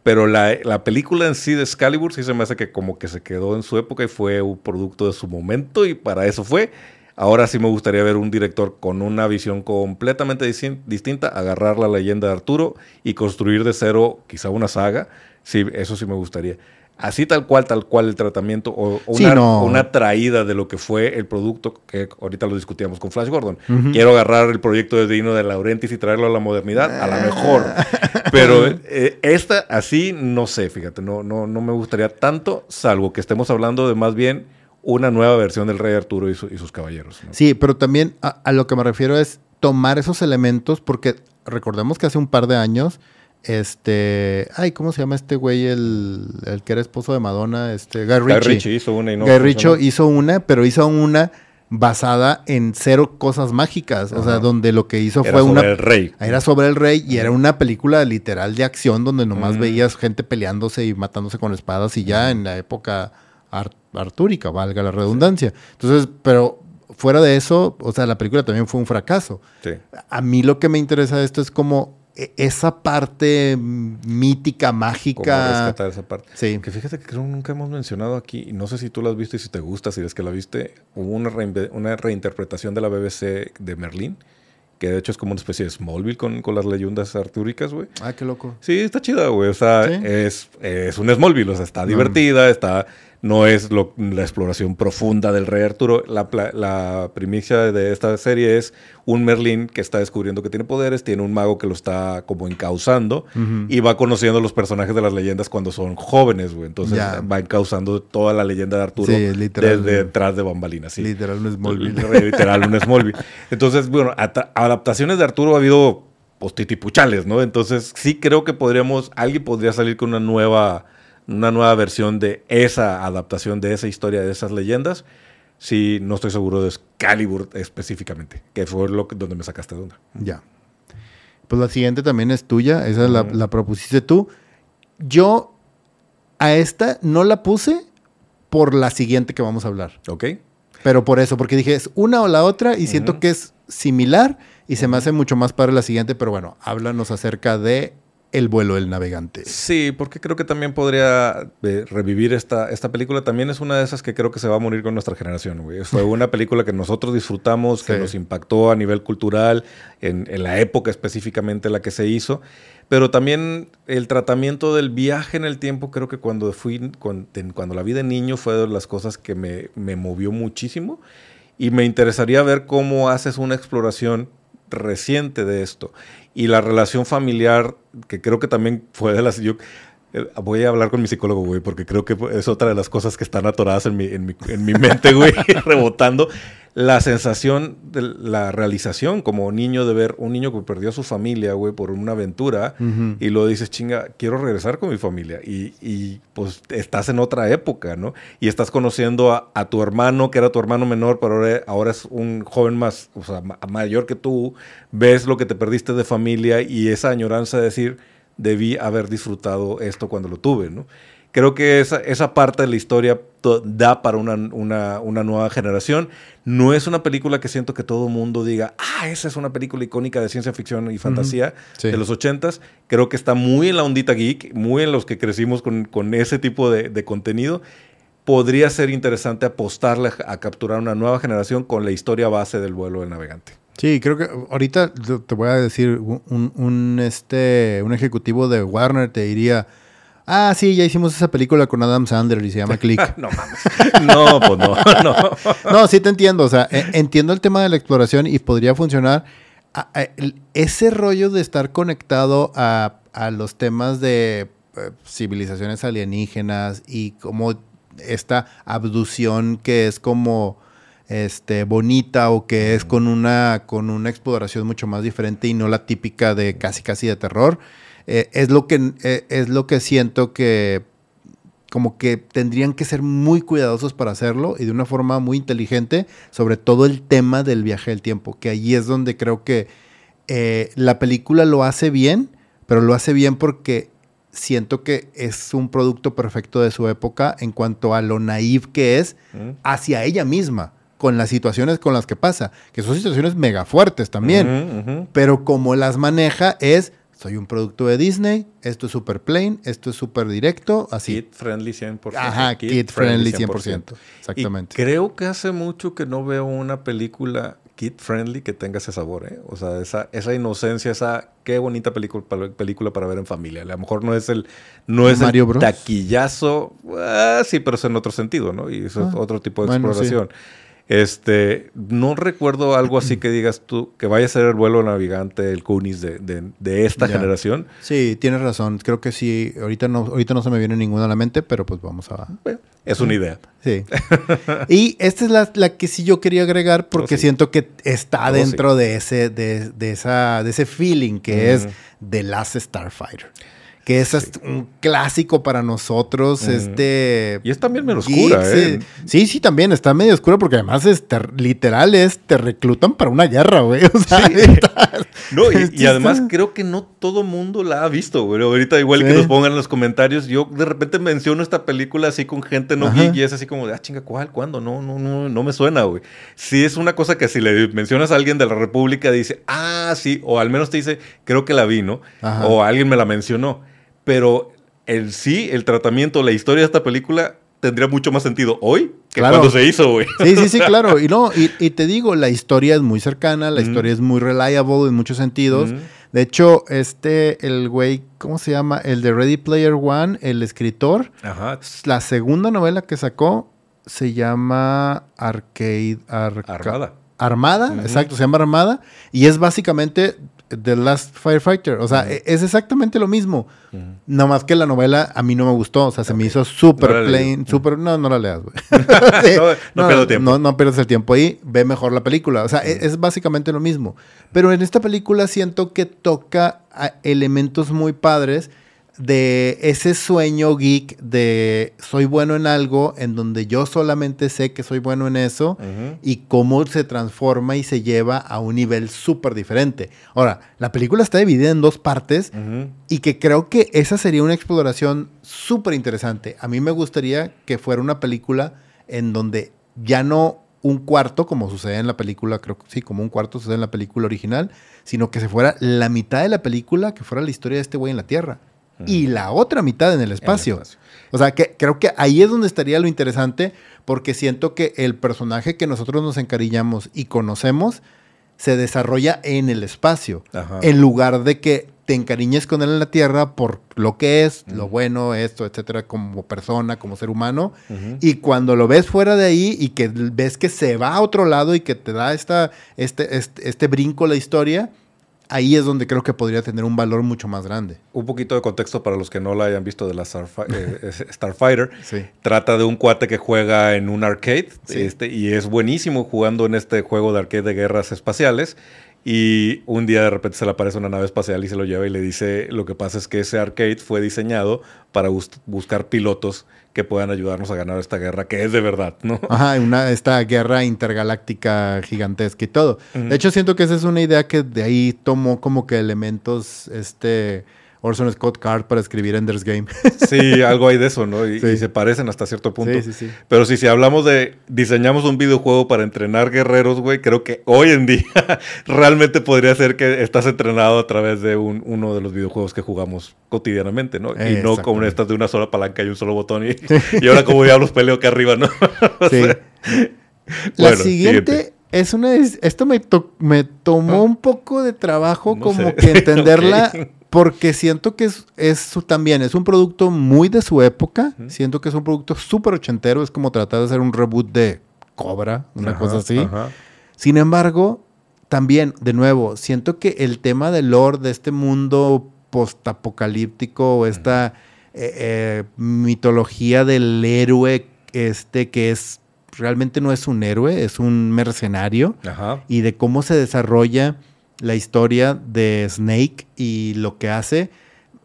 Pero la, película en sí de Excalibur sí se me hace que como que se quedó en su época y fue un producto de su momento y para eso fue. Ahora sí me gustaría ver un director con una visión completamente distinta, agarrar la leyenda de Arturo y construir de cero quizá una saga. Sí, eso sí me gustaría. Así tal cual, tal cual el tratamiento o, una, traída de lo que fue el producto que ahorita lo discutíamos con Flash Gordon. Quiero agarrar el proyecto de Dino de Laurentiis y traerlo a la modernidad, a lo mejor. Pero eh, esta así no sé, fíjate, no, no, no me gustaría tanto, salvo que estemos hablando de más bien una nueva versión del Rey Arturo y, sus caballeros. Sí, pero también a, lo que me refiero es tomar esos elementos, porque recordemos que hace un par de años, este, ay, ¿cómo se llama este güey, el, el que era esposo de Madonna? Este, Guy Ritchie. Guy Ritchie hizo una y no Guy Ritchie hizo una, pero hizo una basada en cero cosas mágicas, o sea, donde lo que hizo fue una... Era sobre el rey. Era sobre el rey y era una película literal de acción donde nomás veías gente peleándose y matándose con espadas y ya en la época artúrica, valga la redundancia. Entonces, pero fuera de eso, o sea, la película también fue un fracaso. A mí lo que me interesa de esto es como esa parte mítica, mágica. rescatar esa parte. Sí. Que fíjate que creo que nunca hemos mencionado aquí, no sé si tú la has visto y si te gusta, si es que la viste, hubo una, una reinterpretación de la BBC de Merlín que de hecho es como una especie de Smallville con, con las leyendas artúricas, güey. Ah, qué loco. Sí, está chida, güey. O sea, es, es un Smallville, o sea, está divertida, está no es la exploración profunda del rey Arturo. La, primicia de esta serie es un Merlín que está descubriendo que tiene poderes, tiene un mago que lo está como encauzando y va conociendo los personajes de las leyendas cuando son jóvenes, güey. Entonces va encauzando toda la leyenda de Arturo desde detrás de bambalinas. Sí. Literal un Smallville. Literal un Smallville. Entonces, bueno, adaptaciones de Arturo ha habido postitipuchales, ¿no? Entonces sí creo que podríamos, alguien podría salir con una nueva una nueva versión de esa adaptación, de esa historia, de esas leyendas. Sí, no estoy seguro de Excalibur específicamente, que fue lo donde me sacaste de onda. Ya. Pues la siguiente también es tuya, esa la, la, propusiste tú. Yo a esta no la puse por la siguiente que vamos a hablar. Ok. Pero por eso, porque dije, es una o la otra y siento que es similar y se me hace mucho más para la siguiente, pero bueno, háblanos acerca de el vuelo del navegante. Sí, porque creo que también podría eh, revivir esta, esta película. También es una de esas que creo que se va a morir con nuestra generación, güey. Fue una película que nosotros disfrutamos, que nos impactó a nivel cultural, en, la época específicamente en la que se hizo. Pero también el tratamiento del viaje en el tiempo, creo que cuando fui, cuando, cuando la vi de niño fue de las cosas que me, me movió muchísimo. Y me interesaría ver cómo haces una exploración reciente de esto y la relación familiar, que creo que también fue de las... Yo, voy a hablar con mi psicólogo, güey, porque creo que es otra de las cosas que están atoradas en mi, en mi, en mi mente, güey, rebotando la sensación de la realización como niño de ver un niño que perdió a su familia, güey, por una aventura y lo dices, chinga, quiero regresar con mi familia. Y, y, pues estás en otra época, ¿no? Y estás conociendo a, tu hermano, que era tu hermano menor, pero ahora, ahora, es un joven más, o sea, mayor que tú. Ves lo que te perdiste de familia y esa añoranza de decir, debí haber disfrutado esto cuando lo tuve, ¿no? Creo que esa, esa parte de la historia da para una, una, nueva generación. No es una película que siento que todo el mundo diga, ah, esa es una película icónica de ciencia ficción y fantasía de los ochentas. Creo que está muy en la ondita geek, muy en los que crecimos con, con ese tipo de, de contenido podría ser interesante apostarle a capturar una nueva generación con la historia base del vuelo del navegante. Sí, creo que ahorita te voy a decir, un, un, este, un ejecutivo de Warner te diría, Ah, sí, ya hicimos esa película con Adam Sandler y se llama Click. no mames. No, pues no, no. no, sí te entiendo. O sea, e, entiendo el tema de la exploración y podría funcionar. Ese rollo de estar conectado a, los temas de eh, civilizaciones alienígenas y como esta abducción que es como este bonita o que es con una con una exploración mucho más diferente y no la típica de casi casi de terror eh, es, lo que, eh, es lo que siento que como que tendrían que ser muy cuidadosos para hacerlo y de una forma muy inteligente sobre todo el tema del viaje del tiempo, que allí es donde creo que eh, la película lo hace bien, pero lo hace bien porque siento que es un producto perfecto de su época en cuanto a lo naif que es mm. hacia ella misma con las situaciones con las que pasa, que son situaciones mega fuertes también, pero como las maneja es soy un producto de Disney, esto es super plain, esto es súper directo, así. Kid friendly 100%. Ajá, kid, friendly 100%. Exactamente. Y creo que hace mucho que no veo una película kid friendly que tenga ese sabor, ¿eh? O sea, esa, esa inocencia, esa qué bonita película, película para ver en familia. A lo mejor no es el, no es Mario el Bros. taquillazo, ah, sí, pero es en otro sentido, ¿no? Y eso es Ah, otro tipo de bueno, exploración. Este, no recuerdo algo así que digas tú, que vaya a ser el vuelo navegante, el Kunis de, de, de esta Ya. generación. Sí, tienes razón. Creo que sí. Ahorita no, ahorita no se me viene ninguna a la mente, pero pues vamos a. Bueno, es una idea. Sí. y esta es la, la que sí yo quería agregar porque Oh, sí. siento que está Oh, dentro de ese, de, de esa, de ese feeling que es Ujú. The Last Starfighter. Que es un clásico para nosotros. Este. Y es también medio oscura, geeks, ¿eh? Sí, sí, también está medio oscura porque además es ter- literal es te reclutan para una guerra, güey. O sea, Sí. está- No, y, además creo que no todo mundo la ha visto, güey. Ahorita igual que nos pongan en los comentarios, yo de repente menciono esta película así con gente no geek y es así como de, ah, chinga, ¿cuál? ¿Cuándo? No, no, no, no me suena, güey. Sí es una cosa que si le mencionas a alguien de la República dice, ah, sí, o al menos te dice, creo que la vi, ¿no? Ajá. O alguien me la mencionó. Pero el sí, el tratamiento, la historia de esta película tendría mucho más sentido hoy que Claro. cuando se hizo, güey. Sí, sí, sí, claro. Y no, y, y te digo, la historia es muy cercana, la Ujú. historia es muy reliable en muchos sentidos. Ujú. De hecho, este, el güey, ¿cómo se llama? El de Ready Player One, el escritor, Ajá. la segunda novela que sacó se llama Arcade... Arca- Armada. Armada, exacto, se llama Armada. Y es básicamente The Last Firefighter. O sea, e- es exactamente lo mismo. Ujú. Nada más que la novela a mí no me gustó. O sea, se me hizo súper No plain, súper... No, no la leas, güey. Sí. No, no pierdo tiempo. No, no pierdas el tiempo ahí, ve mejor la película. O sea, e- es, básicamente lo mismo. Pero en esta película siento que toca a elementos muy padres de ese sueño geek de soy bueno en algo en donde yo solamente sé que soy bueno en eso y cómo se transforma y se lleva a un nivel súper diferente. Ahora, la película está dividida en dos partes y que creo que esa sería una exploración súper interesante. A mí me gustaría que fuera una película en donde ya no un cuarto, como sucede en la película, creo que sí, como un cuarto sucede en la película original, sino que se fuera la mitad de la película, que fuera la historia de este güey en la Tierra. Y la otra mitad en el espacio. espacio. O sea, que creo que ahí es donde estaría lo interesante, porque siento que el personaje que nosotros nos encariñamos y conocemos se desarrolla en el espacio, Ajá. en lugar de que te encariñes con él en la Tierra por lo que es, lo bueno, esto, etcétera, como persona, como ser humano. Y cuando lo ves fuera de ahí y que ves que se va a otro lado y que te da esta, este, este, este brinco la historia, ahí es donde creo que podría tener un valor mucho más grande. Un poquito de contexto para los que no la hayan visto de la eh, es- Starfighter. Sí. Trata de un cuate que juega en un arcade Sí. este, y es buenísimo jugando en este juego de arcade de guerras espaciales. Y un día de repente se le aparece una nave espacial y se lo lleva y le dice, lo que pasa es que ese arcade fue diseñado para bus- buscar pilotos que puedan ayudarnos a ganar esta guerra, que es de verdad, ¿no? Ajá, una, esta guerra intergaláctica gigantesca y todo. De hecho, siento que esa es una idea que de ahí tomó como que elementos, este, Orson Scott Card para escribir Ender's Game. Sí, algo hay de eso, ¿no? Y, Sí. y se parecen hasta cierto punto. Sí, sí, sí. Pero sí, si hablamos de diseñamos un videojuego para entrenar guerreros, güey, creo que hoy en día realmente podría ser que estás entrenado a través de un- uno de los videojuegos que jugamos cotidianamente, ¿no? Y no como Exactamente. estas de una sola palanca y un solo botón y, y ahora como diablos peleo acá arriba, ¿no? O Sí. La bueno, siguiente, siguiente. Es una. Esto me, to- me tomó un poco de trabajo No como sé. que entenderla. Porque siento que es, también es un producto muy de su época. Siento que es un producto súper ochentero. Es como tratar de hacer un reboot de Cobra, una Ajá, cosa así. ajá. Sin embargo, también, de nuevo, siento que el tema del lore de este mundo postapocalíptico o esta eh, eh, mitología del héroe, este que es realmente no es un héroe, es un mercenario, Ajá. y de cómo se desarrolla la historia de Snake y lo que hace,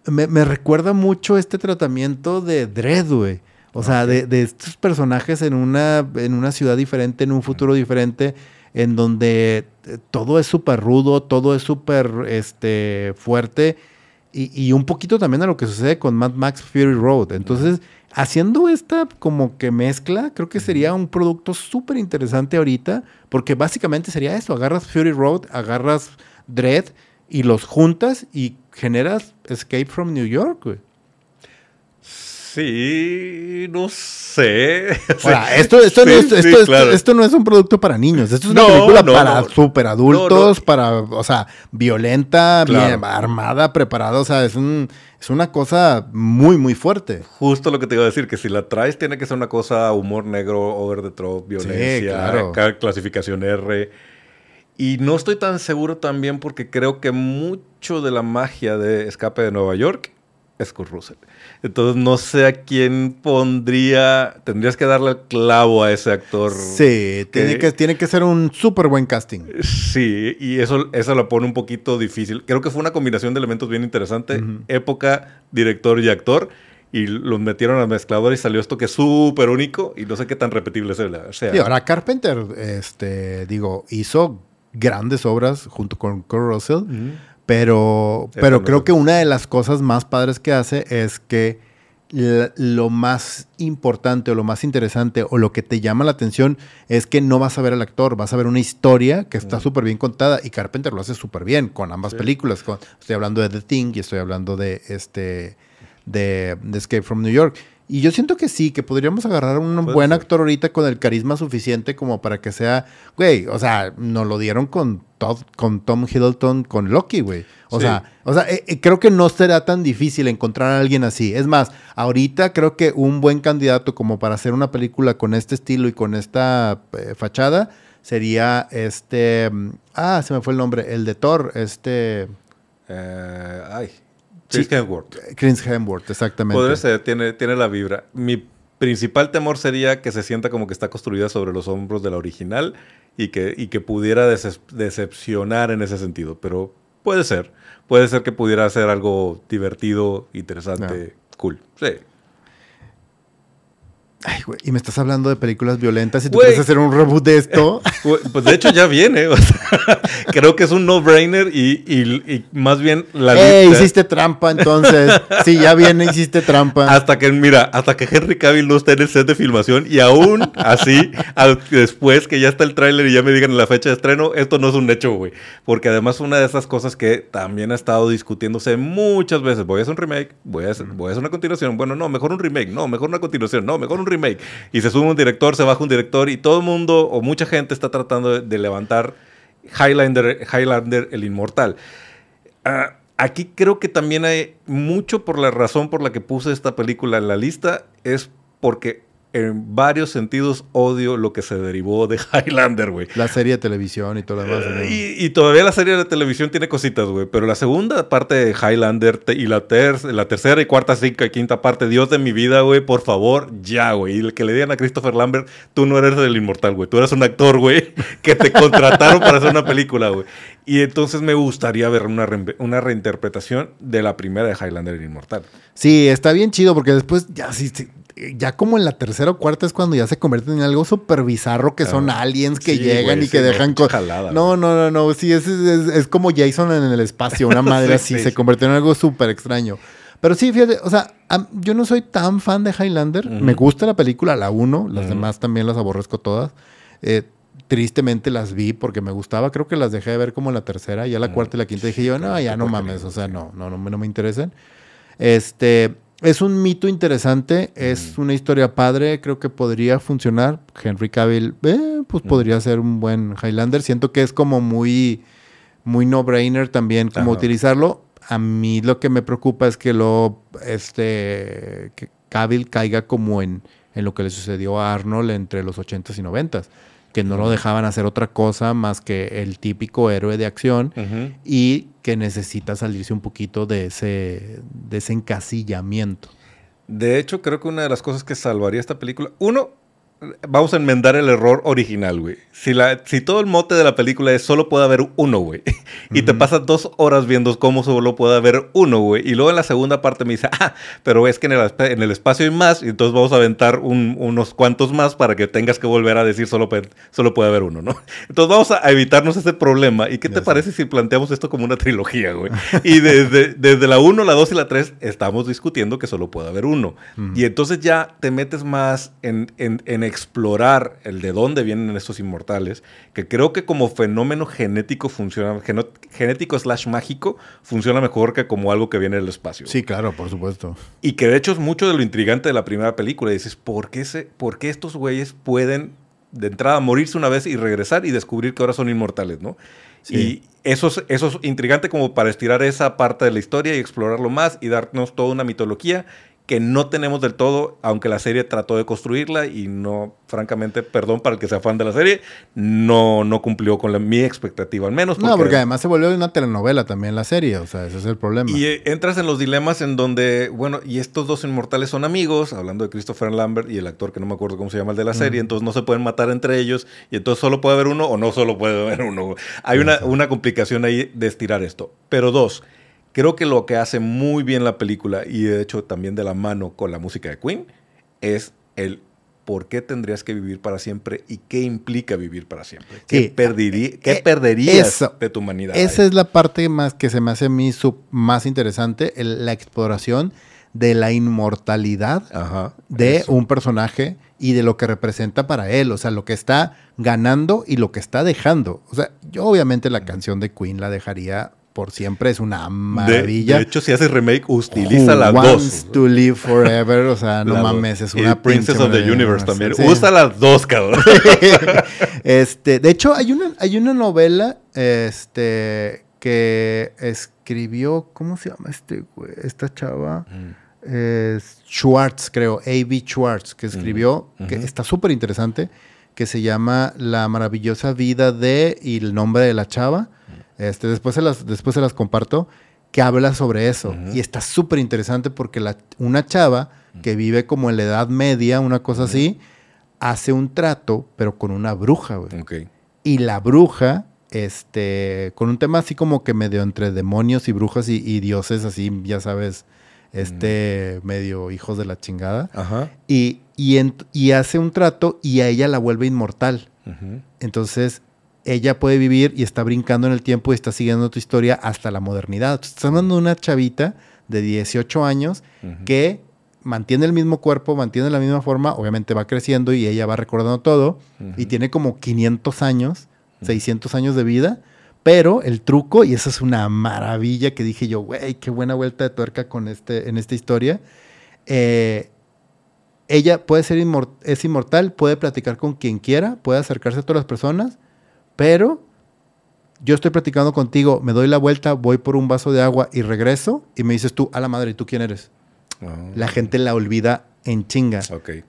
me, me recuerda mucho este tratamiento de Dredd, güey. O sea, de, de estos personajes en una, en una ciudad diferente, en un futuro diferente, en donde eh, todo es súper rudo, todo es súper este, fuerte, y, y un poquito también a lo que sucede con Mad Max Fury Road. Entonces, haciendo esta como que mezcla, creo que sería un producto súper interesante ahorita, porque básicamente sería eso, agarras Fury Road, agarras Dread y los juntas y generas Escape from New York, güey. Sí, no sé. esto, esto, no es, esto, no es, un producto para niños. Esto es una película para super adultos, para, o sea, violenta, bien armada, preparada. O sea, es, un, es una cosa muy, muy fuerte. Justo lo que te iba a decir, que si la traes tiene que ser una cosa humor negro, over the top, violencia, clasificación R. Y no estoy tan seguro también porque creo que mucho de la magia de Escape de Nueva York es Kurt Russell. Entonces no sé a quién pondría. Tendrías que darle el clavo a ese actor. Sí, tiene que, tiene que ser un súper buen casting. Sí, y eso, eso lo pone un poquito difícil. Creo que fue una combinación de elementos bien interesante. Época, director y actor. Y los metieron al mezclador y salió esto que es súper único y no sé qué tan repetible sea. Sí, ahora Carpenter, este, digo, hizo grandes obras junto con Kurt Russell. Pero, pero creo que una de las cosas más padres que hace es que lo más importante o lo más interesante o lo que te llama la atención es que no vas a ver al actor, vas a ver una historia que está súper bien contada y Carpenter lo hace súper bien con ambas películas. estoy hablando de The Thing y estoy hablando de este de, de Escape from New York. Y yo siento que sí, que podríamos agarrar un buen actor ahorita con el carisma suficiente como para que sea, güey, o sea, nos lo dieron con, con Tom Hiddleston, con Loki, güey. O sea, o sea eh, eh, creo que no será tan difícil encontrar a alguien así. Es más, ahorita creo que un buen candidato como para hacer una película con este estilo y con esta eh, fachada sería este, mm, ah, se me fue el nombre, el de Thor, este... ay. Chris Hemsworth. Chris Hemsworth, exactamente. Puede ser, tiene, tiene la vibra. Mi principal temor sería que se sienta como que está construida sobre los hombros de la original y que, y que pudiera decepcionar en ese sentido. Pero puede ser. Puede ser que pudiera ser algo divertido, interesante, cool. Sí. Ay, güey, y me estás hablando de películas violentas y tú quieres hacer un reboot de esto. pues de hecho ya viene. creo que es un no-brainer y, más bien la eh, hiciste trampa entonces. sí, ya viene, hiciste trampa. Hasta que, mira, hasta que Henry Cavill no esté en el set de filmación y aún así, después que ya está el tráiler y ya me digan la fecha de estreno, esto no es un hecho, güey. Porque además una de esas cosas que también ha estado discutiéndose muchas veces. Voy a hacer un remake, voy a hacer, voy a hacer una continuación. Bueno, no, mejor un remake, no, mejor una continuación, no, mejor un remake. Y se sube un director, se baja un director y todo el mundo o mucha gente está tratando de, levantar Highlander, Highlander el Inmortal. Ah, aquí creo que también hay mucho por la razón por la que puse esta película en la lista, es porque en varios sentidos odio lo que se derivó de Highlander, güey. La serie de televisión y todo lo demás. y, todavía la serie de televisión tiene cositas, güey. Pero la segunda parte de Highlander y la, la tercera y cuarta, cinco y quinta parte, Dios de mi vida, güey, por favor, ya, güey. Y el que le digan a Christopher Lambert, tú no eres el inmortal, güey. Tú eres un actor, güey, que te contrataron para hacer una película, güey. Y entonces me gustaría ver una, una reinterpretación de la primera de Highlander el inmortal. Sí, está bien chido porque después ya sí, sí ya como en la tercera o cuarta es cuando ya se convierten en algo súper bizarro que son aliens que llegan y que dejan cosas. No, no, no, no. Sí, es, es, como Jason en el espacio, una madre así. Se convirtió en algo súper extraño. Pero sí, fíjate, o sea, yo no soy tan fan de Highlander. Me gusta la película, la uno. Las demás también las aborrezco todas. Eh, tristemente las vi porque me gustaba. Creo que las dejé de ver como la tercera. Ya la cuarta y la quinta dije yo, no, ya no mames. O sea, no, no, no, no me interesan. Este, es un mito interesante, es una historia padre, creo que podría funcionar. Henry Cavill, eh, pues podría ser un buen Highlander. Siento que es como muy, muy no-brainer también como utilizarlo. A mí lo que me preocupa es que lo, este, que Cavill caiga como en, en lo que le sucedió a Arnold entre los 80s y 90s que no lo dejaban hacer otra cosa más que el típico héroe de acción y que necesita salirse un poquito de ese, de ese encasillamiento. De hecho, creo que una de las cosas que salvaría esta película, uno, vamos a enmendar el error original, güey. Si, la, si todo el mote de la película es solo puede haber uno, güey, y te pasas dos horas viendo cómo solo puede haber uno, güey, y luego en la segunda parte me dice, ah, pero es que en el, en el espacio hay más, y entonces vamos a aventar unos cuantos más para que tengas que volver a decir solo, solo puede haber uno, ¿no? Entonces vamos a evitarnos ese problema. ¿Y qué te parece si planteamos esto como una trilogía, güey? y desde, desde la 1, la 2 y la 3 estamos discutiendo que solo puede haber uno. Y entonces ya te metes más en, en, en explorar el de dónde vienen estos inmortales, que creo que como fenómeno genético funciona, genético slash mágico, funciona mejor que como algo que viene del espacio. Sí, claro, por supuesto. Y que de hecho es mucho de lo intrigante de la primera película. dices, ¿por qué, se, ¿por qué estos güeyes pueden de entrada morirse una vez y regresar y descubrir que ahora son inmortales, ¿no? Y eso es, eso es intrigante como para estirar esa parte de la historia y explorarlo más y darnos toda una mitología que no tenemos del todo, aunque la serie trató de construirla y no, francamente, perdón para el que sea fan de la serie, no, no cumplió con la, mi expectativa, al menos. no, porque además se volvió una telenovela también la serie, o sea, ese es el problema. Y eh, entras en los dilemas en donde, bueno, y estos dos inmortales son amigos, hablando de Christopher Lambert y el actor que no me acuerdo cómo se llama el de la serie, entonces no se pueden matar entre ellos y entonces solo puede haber uno o no solo puede haber uno. Hay una, una complicación ahí de estirar esto. Pero dos, Creo que lo que hace muy bien la película, y de hecho también de la mano con la música de Queen, es el por qué tendrías que vivir para siempre y qué implica vivir para siempre. ¿Qué, eh, qué eh, perderías de tu humanidad? Esa es la parte más que se me hace a mí más interesante, la exploración de la inmortalidad de un personaje y de lo que representa para él, o sea, lo que está ganando y lo que está dejando. O sea, yo obviamente la canción de Queen la dejaría por siempre es una maravilla. De, hecho, si haces remake, utiliza las dos. Wants to live forever, o sea, no mames, es una y Princess of the Universe también. Usa las dos, cabrón. este, de hecho, hay una, hay una novela, este, que escribió, ¿cómo se llama este güey? Esta chava. Schwartz, creo, A.B. Schwartz, que escribió, que está súper interesante, que se llama La maravillosa vida de y el nombre de la chava este, después, se las, después se las comparto, que habla sobre eso. Y está súper interesante porque la, una chava que vive como en la Edad Media, una cosa así, hace un trato, pero con una bruja, güey. Y la bruja, este, con un tema así como que medio entre demonios y brujas y, dioses, así, ya sabes, este, medio hijos de la chingada. Y, y, hace un trato y a ella la vuelve inmortal. Entonces, ella puede vivir y está brincando en el tiempo y está siguiendo tu historia hasta la modernidad. estás hablando de una chavita de 18 años que mantiene el mismo cuerpo, mantiene la misma forma, obviamente va creciendo y ella va recordando todo y tiene como 500 años, 600 años de vida, pero el truco, y eso es una maravilla que dije yo, güey, qué buena vuelta de tuerca con este, en esta historia, eh, ella puede ser es inmortal, puede platicar con quien quiera, puede acercarse a todas las personas, pero yo estoy platicando contigo, me doy la vuelta, voy por un vaso de agua y regreso y me dices tú, a la madre, ¿y tú quién eres? Ah. La gente la olvida en chinga.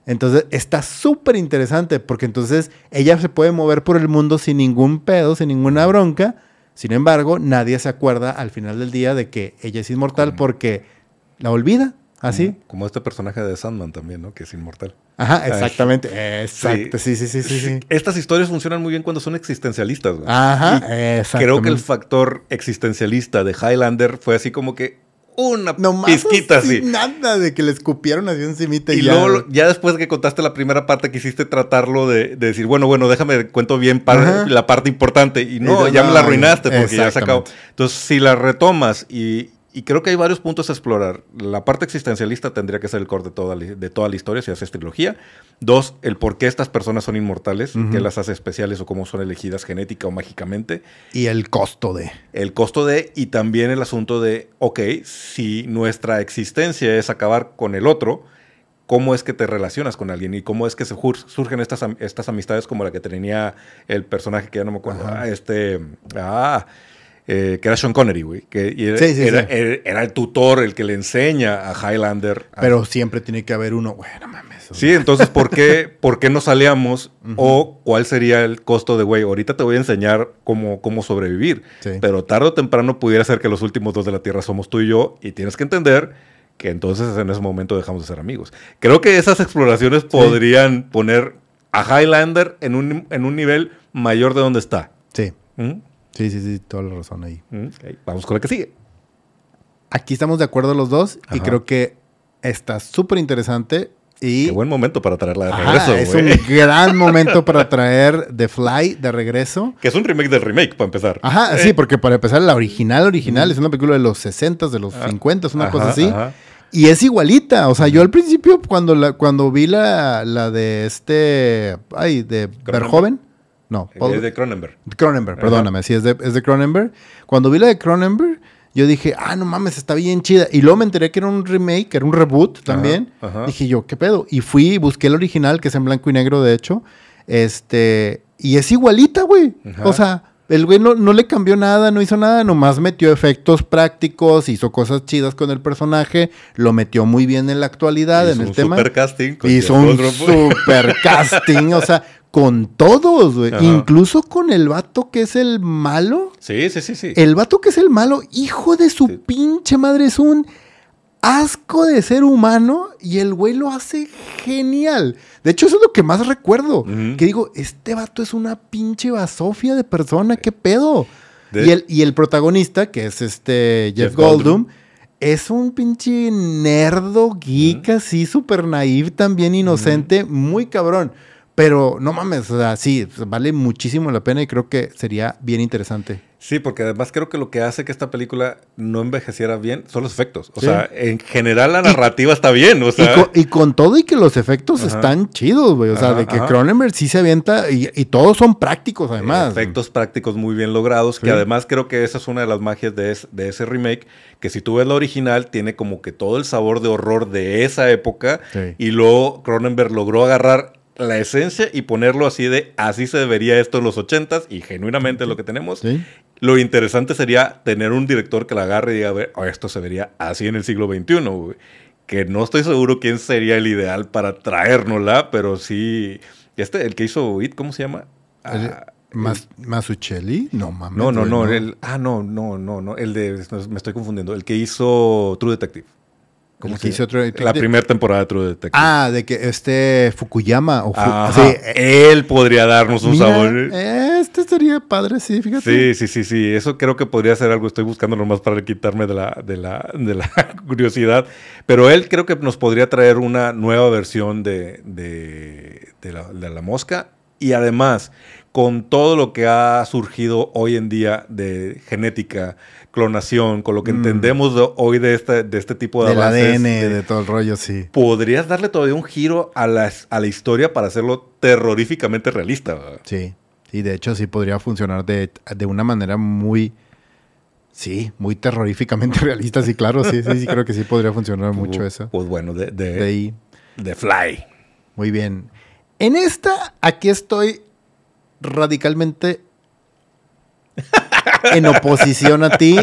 Entonces está súper interesante porque entonces ella se puede mover por el mundo sin ningún pedo, sin ninguna bronca. Sin embargo, nadie se acuerda al final del día de que ella es inmortal porque la olvida. ¿Así? Como este personaje de Sandman también, ¿no? Que es inmortal. Ajá, exactamente. Exacto. Sí. Sí, sí, sí, sí, Estas historias funcionan muy bien cuando son existencialistas. Güey. Ajá, exactamente. Creo que el factor existencialista de Highlander fue así como que una pizquita así. Nada de que le escupieron así encimita y, y ya. luego, ya después de que contaste la primera parte, quisiste tratarlo de, decir, bueno, bueno, déjame cuento bien la parte importante. Y no, ya me la arruinaste porque ya se acabó. Entonces, si la retomas y, y creo que hay varios puntos a explorar. La parte existencialista tendría que ser el core de toda, de toda la historia, si haces trilogía. Dos, el por qué estas personas son inmortales, qué las hace especiales o cómo son elegidas genética o mágicamente. Y el costo de. El costo de, y también el asunto de, ok, si nuestra existencia es acabar con el otro, cómo es que te relacionas con alguien y cómo es que se surgen estas, estas amistades como la que tenía el personaje que ya no me acuerdo. Ah, este. Ah eh, que era Sean Connery, güey. Que era, el tutor, el que le enseña a Highlander. Pero siempre tiene que haber uno, bueno, mames. Sí, entonces, ¿por qué, ¿por qué no salíamos? O cuál sería el costo de, güey, ahorita te voy a enseñar cómo, cómo sobrevivir. Pero tarde o temprano pudiera ser que los últimos dos de la Tierra somos tú y yo. Y tienes que entender que entonces en ese momento dejamos de ser amigos. Creo que esas exploraciones podrían poner a Highlander en un, en un nivel mayor de donde está. Sí. ¿Mm? Sí, sí, sí, toda la razón ahí. Mm, Vamos con la que sigue. Aquí estamos de acuerdo los dos y creo que está súper interesante. Y... Qué buen momento para traerla de regreso. es un gran momento para traer The Fly de regreso. Que es un remake del remake, para empezar. Ajá, eh. sí, porque para empezar, la original, original, es una película de los 60, de los 50, es una cosa así. Y es igualita. O sea, yo al principio, cuando, la, cuando vi la, la de este. Ay, de Verhoeven. No, Es de Cronenberg. Cronenberg, perdóname. Sí, es de, es de Cronenberg. Cuando vi la de Cronenberg, yo dije, ah, no mames, está bien chida. Y luego me enteré que era un remake, era un reboot también. Ajá, ajá. Dije yo, ¿qué pedo? Y fui y busqué el original, que es en blanco y negro, de hecho. Este. Y es igualita, güey. O sea, el güey no, no le cambió nada, no hizo nada, nomás metió efectos prácticos, hizo cosas chidas con el personaje, lo metió muy bien en la actualidad, Hizo en el un tema. super casting. Hizo un super casting, o sea, con todos, güey. Ajá. Incluso con el vato que es el malo. Sí, sí, sí, sí. El vato que es el malo, hijo de su Sí. pinche madre, es un asco de ser humano y el güey lo hace genial. De hecho, eso es lo que más recuerdo. Que digo, este vato es una pinche basofia de persona, qué pedo. De- Y, el, y el protagonista, que es este Jeff, Jeff Goldblum, Goldblum. es un pinche nerdo, geek, así, súper naive, también inocente, muy cabrón. Pero no mames, o sea, sí, vale muchísimo la pena y creo que sería bien interesante. Sí, porque además creo que lo que hace que esta película no envejeciera bien son los efectos. O Sí. sea, en general la narrativa está bien. O Y sea, con, y con todo y que los efectos Ajá. están chidos, güey. O sea, Ajá, de que. Cronenberg sí se avienta y, y todos son prácticos además. efectos prácticos muy bien logrados, que además creo que esa es una de las magias de, es- de ese remake, que si tú ves la original tiene como que todo el sabor de horror de esa época Sí. y luego Cronenberg logró agarrar la esencia y ponerlo así de así se debería esto en los ochentas y genuinamente es lo que tenemos. Sí. Lo interesante sería tener un director que la agarre y diga, a ver, oh, esto se vería así en el siglo XXI, güey. Que no estoy seguro quién sería el ideal para traérnosla, pero sí. Este, el que hizo It, ¿cómo se llama? Ah, Mas- ¿Masuchelli? No mames. no, no, no, el- ah, no, no, no, no. El de. Me estoy confundiendo. El que hizo True Detective. ¿Cómo El que True Detective? La primera temporada de True Detective. Ah, de que este Fukuyama o Fu- Ajá. sí, eh, Él podría darnos un mira, sabor. Este sería padre, sí, fíjate. Sí, sí, sí, sí. Eso creo que podría ser algo. Estoy buscando nomás para quitarme de la, de la, de la curiosidad. Pero él creo que nos podría traer una nueva versión de, de, de la, de la mosca. Y además, con todo lo que ha surgido hoy en día de genética, clonación, con lo que Mm. entendemos de- hoy de este, de este tipo de Del avances, ADN, de- de todo el rollo, sí. podrías darle todavía un giro a la, a la historia para hacerlo terroríficamente realista. ¿verdad? Sí. Sí, de hecho sí podría funcionar de, de una manera muy... Sí, muy terroríficamente realista, sí, claro, sí, sí, sí, creo que sí podría funcionar mucho Pues, eso. Pues bueno, de, de, De ahí. de Fly. Muy bien. En esta, aquí estoy radicalmente en oposición a ti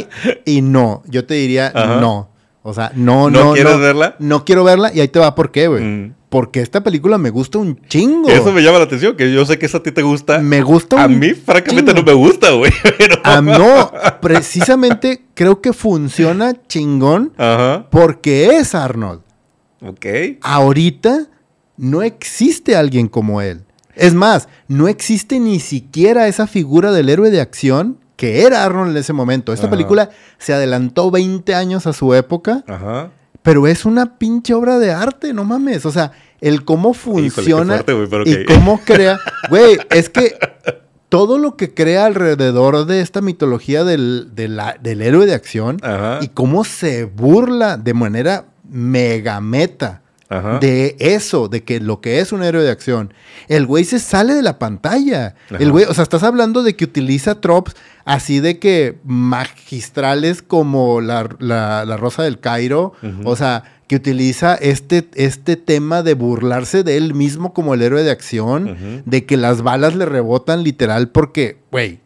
y no. Yo te diría Ajá. no. O sea, no, ¿No no. quieres no, verla? No quiero verla y ahí te va por qué, güey. Mm. Porque esta película me gusta un chingo. Eso me llama la atención, que yo sé que eso a ti te gusta. Me gusta a un mí, francamente, chingo. no me gusta, güey. Pero- Ah, no, precisamente creo que funciona chingón Ajá. porque es Arnold. Ok. ahorita no existe alguien como él. Es más, no existe ni siquiera esa figura del héroe de acción que era Arnold en ese momento. Esta Ajá. película se adelantó 20 años a su época, Ajá. pero es una pinche obra de arte, no mames. O sea, el cómo funciona fuerte, güey, pero y cómo crea. Güey, es que todo lo que crea alrededor de esta mitología del, héroe de acción Ajá. y cómo se burla de manera mega meta Ajá. de eso, de que lo que es un héroe de acción. El güey se sale de la pantalla. Ajá. El güey, o sea, estás hablando de que utiliza tropes así de que magistrales como la, la- la Rosa del Cairo. O sea, que utiliza este, este tema de burlarse de él mismo como el héroe de acción. De que las balas le rebotan literal porque, güey,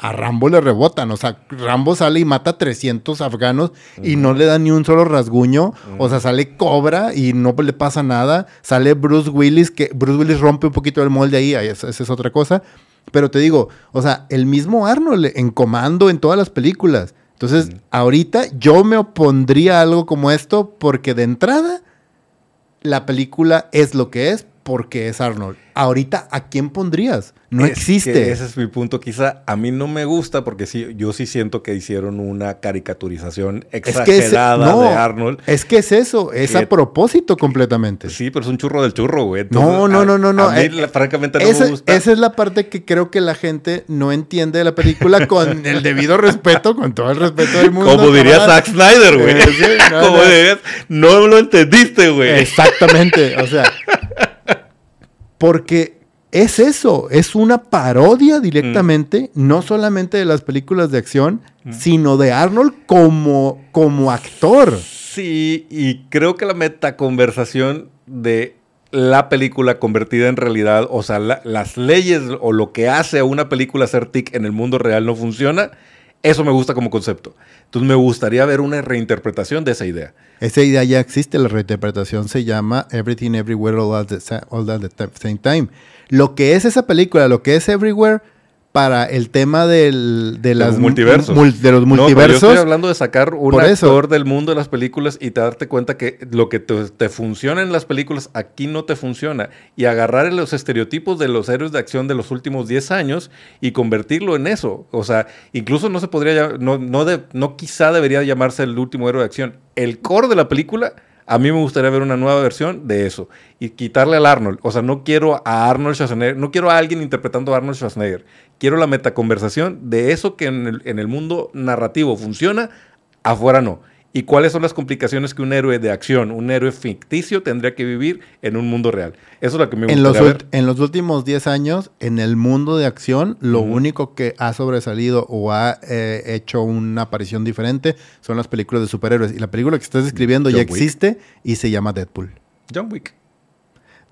a Rambo le rebotan. O sea, Rambo sale y mata a 300 afganos y no le da ni un solo rasguño. O sea, sale Cobra y no le pasa nada. Sale Bruce Willis, que Bruce Willis rompe un poquito el molde ahí. esa es otra cosa. Pero te digo, o sea, el mismo Arnold en comando en todas las películas. Entonces, ahorita yo me opondría a algo como esto porque de entrada la película es lo que es porque es Arnold. Ahorita, ¿a quién pondrías? No Es existe. ese es mi punto. Quizá a mí no me gusta porque sí, yo sí siento que hicieron una caricaturización Es que es- exagerada no, de Arnold. Es que es eso, es Que- a propósito completamente. Sí, pero es un churro del churro, güey. No, no, no, no, no. A mí, Eh, francamente, no Esa, me gusta. esa es la parte que creo que la gente no entiende de la película con el debido respeto, con todo el respeto del mundo. Como diría. Zack Snyder, güey. Sí, no, Como dirías, no lo entendiste, güey. Exactamente, o sea, porque es eso, es una parodia directamente, Mm. no solamente de las películas de acción, sino de Arnold como, como actor. Sí, y creo que la metaconversación de la película convertida en realidad, o sea, la- las leyes o lo que hace a una película ser tic en el mundo real no funciona, eso me gusta como concepto. Entonces me gustaría ver una reinterpretación de esa idea. Esa idea ya existe, la reinterpretación se llama Everything Everywhere All at the, all at the same time. Lo que es esa película, lo que es Everywhere para el tema del, de, las los multiversos. mul- de los No, pero yo multiversos. estoy hablando de sacar un Por eso. actor del mundo de las películas y te darte cuenta que lo que te, te funciona en las películas aquí no te funciona. Y agarrar los estereotipos de los héroes de acción de los últimos 10 años y convertirlo en eso. O sea, incluso no se podría, no, no, de- no quizá debería llamarse el último héroe de acción. El core de la película, a mí me gustaría ver una nueva versión de eso. Y quitarle al Arnold. O sea, no quiero a Arnold Schwarzenegger, no quiero a alguien interpretando a Arnold Schwarzenegger. Quiero la metaconversación de eso que en el, en el mundo narrativo funciona, afuera no. ¿Y cuáles son las complicaciones que un héroe de acción, un héroe ficticio, tendría que vivir en un mundo real? Eso es lo que me En los, en los últimos 10 años, en el mundo de acción, lo único que ha sobresalido o ha eh, hecho una aparición diferente son las películas de superhéroes. Y la película que estás describiendo ya John Wick. existe y se llama Deadpool. John Wick.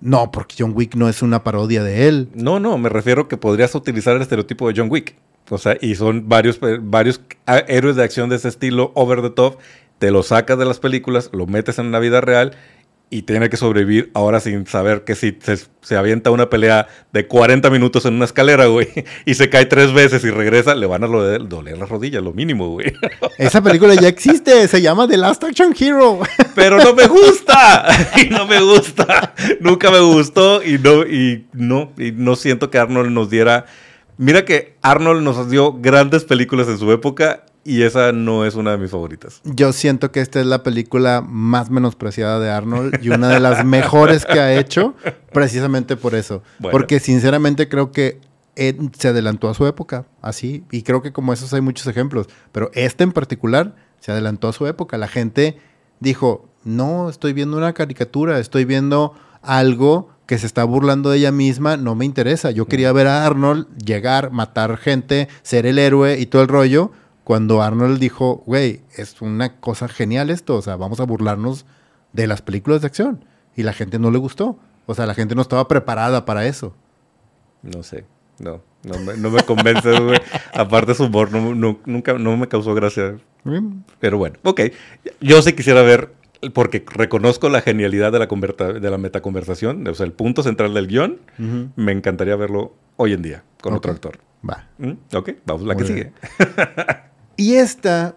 No, porque John Wick no es una parodia de él. No, no, me refiero que podrías utilizar el estereotipo de John Wick. O sea, y son varios, varios a- héroes de acción de ese estilo, over the top. Te lo sacas de las películas, lo metes en la vida real y tiene que sobrevivir ahora sin saber que si se, se avienta una pelea de 40 minutos en una escalera, güey, y se cae tres veces y regresa, le van a doler, doler las rodillas, lo mínimo, güey. Esa película ya existe, se llama The Last Action Hero. Pero no me gusta. Y no me gusta. Nunca me gustó y no, y no, y no siento que Arnold nos diera. Mira que Arnold nos dio grandes películas en su época y esa no es una de mis favoritas. Yo siento que esta es la película más menospreciada de Arnold y una de las mejores que ha hecho, precisamente por eso. Bueno. Porque sinceramente creo que se adelantó a su época, así. Y creo que como esos hay muchos ejemplos. Pero este en particular se adelantó a su época. La gente dijo, no, estoy viendo una caricatura, estoy viendo algo que se está burlando de ella misma, no me interesa. Yo quería ver a Arnold llegar, matar gente, ser el héroe y todo el rollo. Cuando Arnold dijo, güey, es una cosa genial esto, o sea, vamos a burlarnos de las películas de acción. Y la gente no le gustó. O sea, la gente no estaba preparada para eso. No sé. No, no me, no me convence, güey. Aparte su humor no, no- nunca no me causó gracia. Mm, Pero bueno, ok. Yo sí quisiera ver, porque reconozco la genialidad de la, converta- de la metaconversación, o sea, el punto central del guion, me encantaría verlo hoy en día con otro actor. Va. ¿Mm? Ok, vamos, la Muy que bien. sigue. Y esta,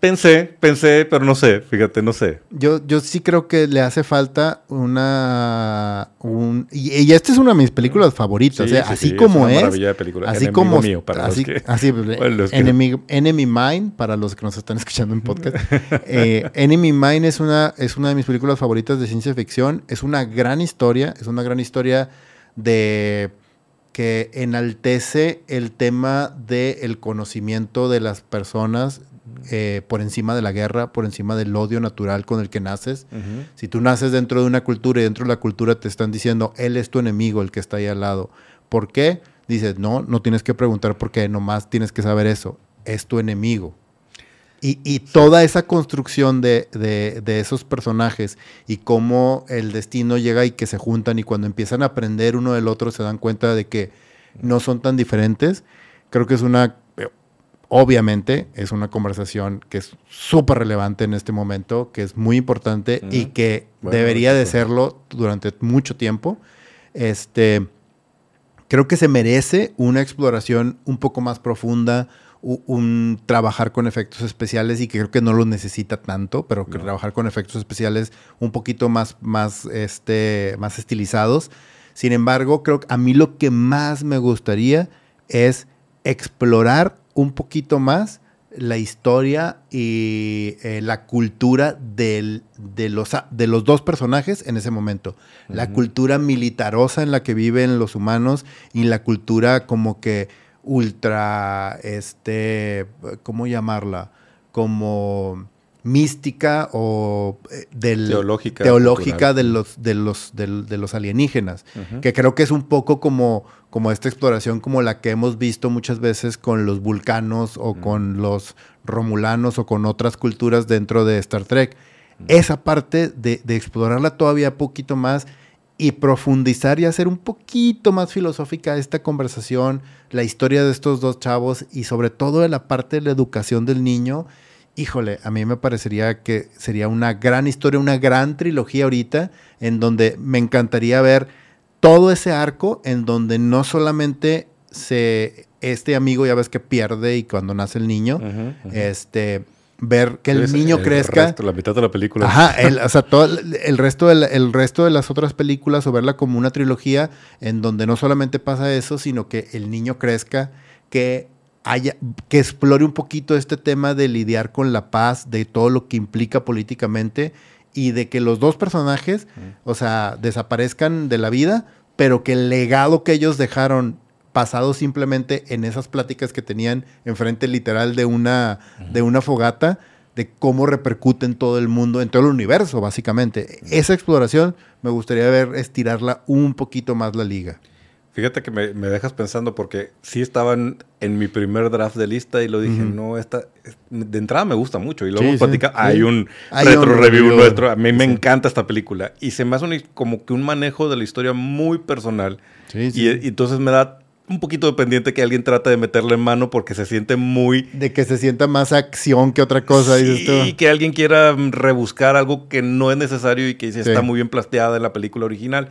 Pensé, pensé, pero no sé, fíjate, no sé. yo, yo sí creo que le hace falta una... Un, y, y esta es una de mis películas favoritas. Sí, o sea, sí, así sí, como una es. maravilla de película. Así Enemigo como... mío, para los así, que- así, los que- Enemy, Enemy Mine, para los que nos están escuchando en podcast. Eh, Enemy Mine es una, es una de mis películas favoritas de ciencia ficción. Es una gran historia. Es una gran historia de que enaltece el tema del conocimiento de las personas eh, por encima de la guerra, por encima del odio natural con el que naces. Si tú naces dentro de una cultura y dentro de la cultura te están diciendo, él es tu enemigo, el que está ahí al lado. ¿Por qué? Dices, no, no tienes que preguntar por qué, nomás tienes que saber eso. Es tu enemigo. Y, y toda esa construcción de, de- de esos personajes y cómo el destino llega y que se juntan y cuando empiezan a aprender uno del otro se dan cuenta de que no son tan diferentes, creo que es una, obviamente, es una conversación que es súper relevante en este momento, que es muy importante y que Bueno, debería de serlo durante mucho tiempo. Este, creo que se merece una exploración un poco más profunda, un, trabajar con efectos especiales y que creo que no lo necesita tanto, pero que trabajar con efectos especiales un poquito más, más, este, más estilizados. Sin embargo, creo que a mí lo que más me gustaría es explorar un poquito más la historia y eh, la cultura de, los, de los dos personajes en ese momento. La cultura militarosa en la que viven los humanos y la cultura como que ultra, este, ¿cómo llamarla? Como mística o eh, teológica, teológica de, los, de, los, de, los alienígenas, que creo que es un poco como, como esta exploración como la que hemos visto muchas veces con los vulcanos o con los romulanos o con otras culturas dentro de Star Trek. Esa parte de, de explorarla todavía un poquito más y profundizar y hacer un poquito más filosófica esta conversación, la historia de estos dos chavos y sobre todo de la parte de la educación del niño híjole, a mí me parecería que sería una gran historia, una gran trilogía ahorita, en donde me encantaría ver todo ese arco, en donde no solamente se, este amigo ya ves que pierde y cuando nace el niño, este ver que el niño crezca. la mitad de la película. Ajá, o sea, todo el, resto de el resto de las otras películas o verla como una trilogía en donde no solamente pasa eso, sino que el niño crezca, que que explore un poquito este tema de lidiar con la paz, de todo lo que implica políticamente y de que los dos personajes, o sea, desaparezcan de la vida, pero que el legado que ellos dejaron pasado simplemente en esas pláticas que tenían enfrente literal de una, de una fogata, de cómo repercute en todo el mundo, en todo el universo, básicamente. Esa exploración me gustaría ver estirarla un poquito más la liga. Fíjate que me, dejas pensando porque sí estaban en mi primer draft de lista y lo dije, no, esta, de entrada me gusta mucho. Y luego sí, hay un retro review, nuestro, a mí me encanta esta película. Y se me hace como que un manejo de la historia muy personal. Y, y, entonces me da un poquito de pendiente que alguien trate de meterle en mano porque se siente muy... De que se sienta más acción que otra cosa, dices tú. Y que alguien quiera rebuscar algo que no es necesario y que está muy bien plasteada en la película original.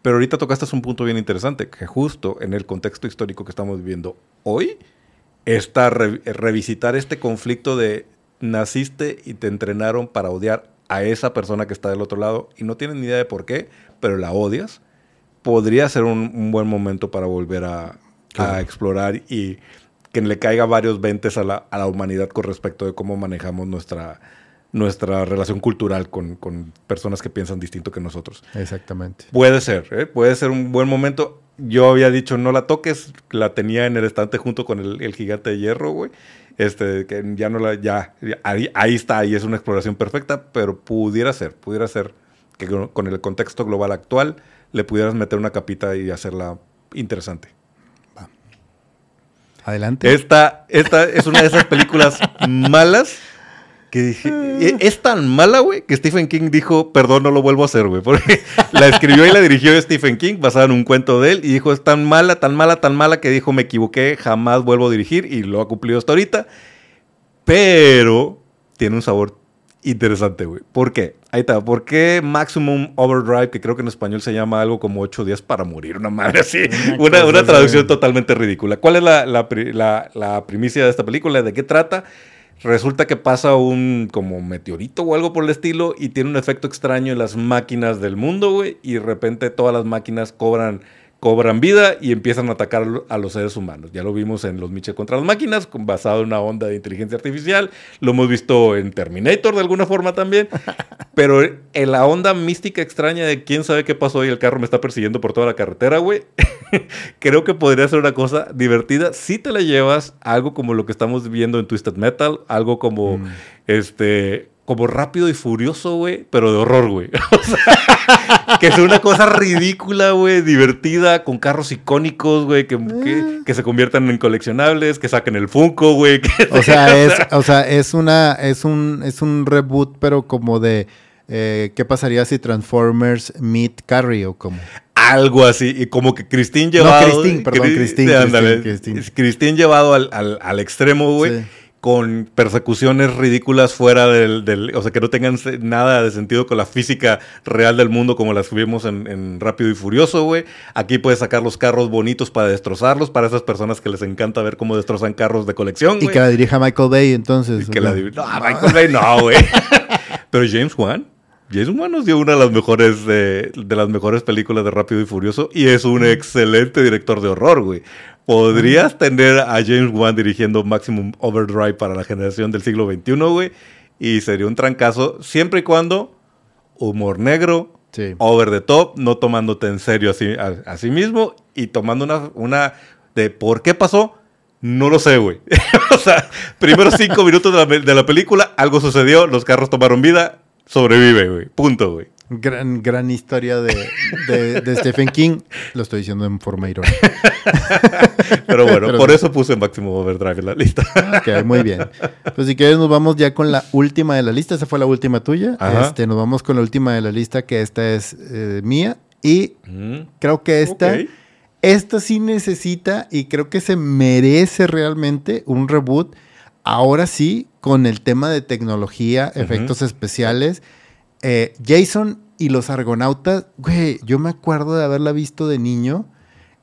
Pero ahorita tocaste un punto bien interesante, que justo en el contexto histórico que estamos viviendo hoy, está revisitar este conflicto de naciste y te entrenaron para odiar a esa persona que está del otro lado y no tienes ni idea de por qué, pero la odias, podría ser un, buen momento para volver a, explorar y que le caiga varios ventes a la, a la humanidad con respecto de cómo manejamos nuestra, nuestra relación cultural con, personas que piensan distinto que nosotros. Exactamente. Puede ser, ¿eh? puede ser un buen momento. Yo había dicho no la toques, la tenía en el estante junto con el, gigante de hierro, güey. Este, que ya no la, ya, ahí, ahí, está, ahí es una exploración perfecta, pero pudiera ser, pudiera ser que con el contexto global actual le pudieras meter una capita y hacerla interesante. Va. Adelante. Esta, esta es una de esas películas malas que dije, e-, es tan mala, güey, que Stephen King dijo, perdón, no lo vuelvo a hacer, güey. Porque la escribió y la dirigió Stephen King, basada en un cuento de él, y dijo, es tan mala, tan mala, tan mala, que dijo, me equivoqué, jamás vuelvo a dirigir, y lo ha cumplido hasta ahorita. Pero tiene un sabor interesante, güey. ¿Por qué? Ahí está. ¿Por qué Maximum Overdrive, que creo que en español se llama algo como 8 días para morir, una madre así? Una, una, traducción totalmente ridícula. ¿Cuál es la, la, la primicia de esta película? ¿De qué trata? Resulta que pasa un como meteorito o algo por el estilo y tiene un efecto extraño en las máquinas del mundo, güey. Y de repente todas las máquinas cobran cobran vida y empiezan a atacar a los seres humanos. Ya lo vimos en Los Mitchell contra las máquinas, basado en una onda de inteligencia artificial. Lo hemos visto en Terminator de alguna forma también. Pero en la onda mística extraña de quién sabe qué pasó y el carro me está persiguiendo por toda la carretera, güey. Creo que podría ser una cosa divertida si te la llevas algo como lo que estamos viendo en Twisted Metal, algo como mm. este como rápido y furioso, güey, pero de horror, güey. O sea, que es una cosa ridícula, güey, divertida, con carros icónicos, güey, que, que, se conviertan en coleccionables, que saquen el Funko, güey. O sea, es, o sea, es una, es un, es un reboot, pero como de eh, ¿qué pasaría si Transformers meet Carrie o como? Algo así, y como que Christine llevado. No, Christine, perdón, Christine. Christine, Christine, llevado al, al, al extremo, güey. Sí con persecuciones ridículas fuera del, del, O sea, que no tengan nada de sentido con la física real del mundo como las vimos en, en Rápido y Furioso, güey. Aquí puedes sacar los carros bonitos para destrozarlos, para esas personas que les encanta ver cómo destrozan carros de colección, Y que la dirija Michael Bay, entonces. Y que la no, Michael Bay no, güey. Pero James Wan. James Wan nos dio una de las mejores de, de las mejores películas de Rápido y Furioso y es un excelente director de horror, güey podrías tener a James Wan dirigiendo Maximum Overdrive para la generación del siglo XXI, güey. Y sería un trancazo siempre y cuando humor negro, over the top, no tomándote en serio a, sí mismo y tomando una, una de por qué pasó. No lo sé, güey. o sea, primeros cinco minutos de la, de la película, algo sucedió, los carros tomaron vida, sobrevive, güey. Punto, güey. Gran, gran historia de, de, Stephen King. Lo estoy diciendo en forma irónica. Pero bueno, por eso puse Máximo Overdrive en la lista. ok, muy bien. Pues si quieres nos vamos ya con la última de la lista. Esa fue la última tuya. Este, nos vamos con la última de la lista, que esta es eh, mía. Y mm. creo que esta... Esta sí necesita y creo que se merece realmente un reboot. Ahora sí, con el tema de tecnología, efectos especiales eh, Jason y los argonautas, güey, yo me acuerdo de haberla visto de niño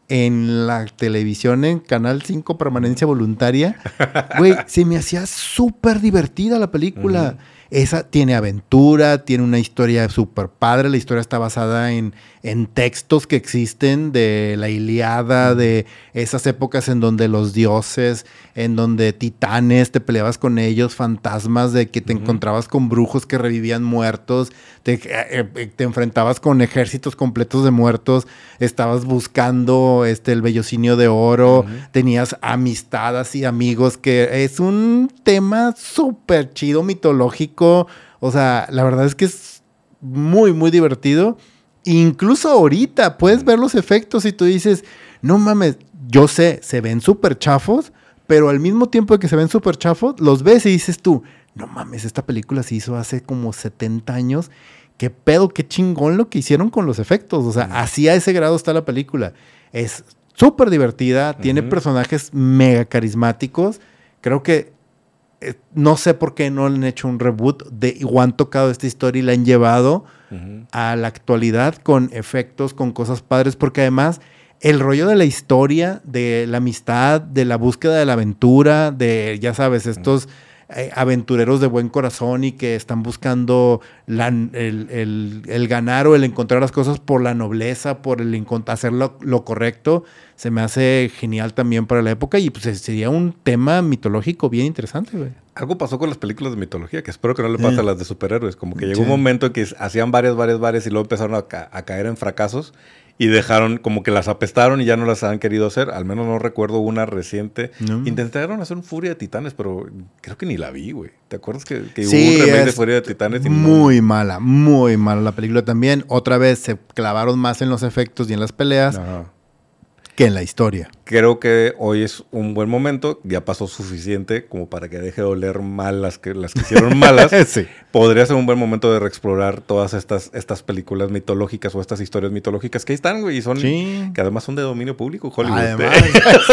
en la televisión en Canal 5 Permanencia Voluntaria. Güey, se me hacía súper divertida la película. Esa tiene aventura, tiene una historia súper padre. La historia está basada en, en, textos que existen de la Iliada, de esas épocas en donde los dioses, en donde titanes, te peleabas con ellos, fantasmas, de que te encontrabas con brujos que revivían muertos, te, eh, eh, te, enfrentabas con ejércitos completos de muertos, estabas buscando este, el bellocinio de oro, tenías amistades y amigos, que es un tema súper chido, mitológico o sea, la verdad es que es muy, muy divertido. Incluso ahorita puedes ver los efectos y tú dices, no mames, yo sé, se ven súper chafos, pero al mismo tiempo que se ven súper chafos, los ves y dices tú, no mames, esta película se hizo hace como 70 años. Qué pedo, qué chingón lo que hicieron con los efectos. O sea, así a ese grado está la película. Es súper divertida, tiene personajes mega carismáticos. Creo que eh, no sé por qué no han hecho un reboot de o han tocado esta historia y la han llevado a la actualidad con efectos, con cosas padres, porque además el rollo de la historia, de la amistad, de la búsqueda de la aventura, de, ya sabes, estos... Eh, aventureros de buen corazón y que están buscando el, ganar o el encontrar las cosas por la nobleza, por el hacer lo, correcto, se me hace genial también para la época y pues sería un tema mitológico bien interesante, güey. Algo pasó con las películas de mitología, que espero que no le pase a las de superhéroes, como que llegó un momento en que hacían varias, varias, varias y luego empezaron a caer en fracasos y dejaron como que las apestaron y ya no las han querido hacer. Al menos no recuerdo una reciente. Intentaron hacer un Furia de Titanes, pero creo que ni la vi, güey. ¿Te acuerdas que, hubo un remake de Furia de Titanes? muy mala, muy mala la película también. Otra vez se clavaron más en los efectos y en las peleas que en la historia. Creo que hoy es un buen momento, ya pasó suficiente como para que deje de oler mal las que, las que hicieron malas. sí. Podría ser un buen momento de reexplorar todas estas, estas películas mitológicas o estas historias mitológicas que ahí están, güey, y son, que además son de dominio público, Hollywood. Además,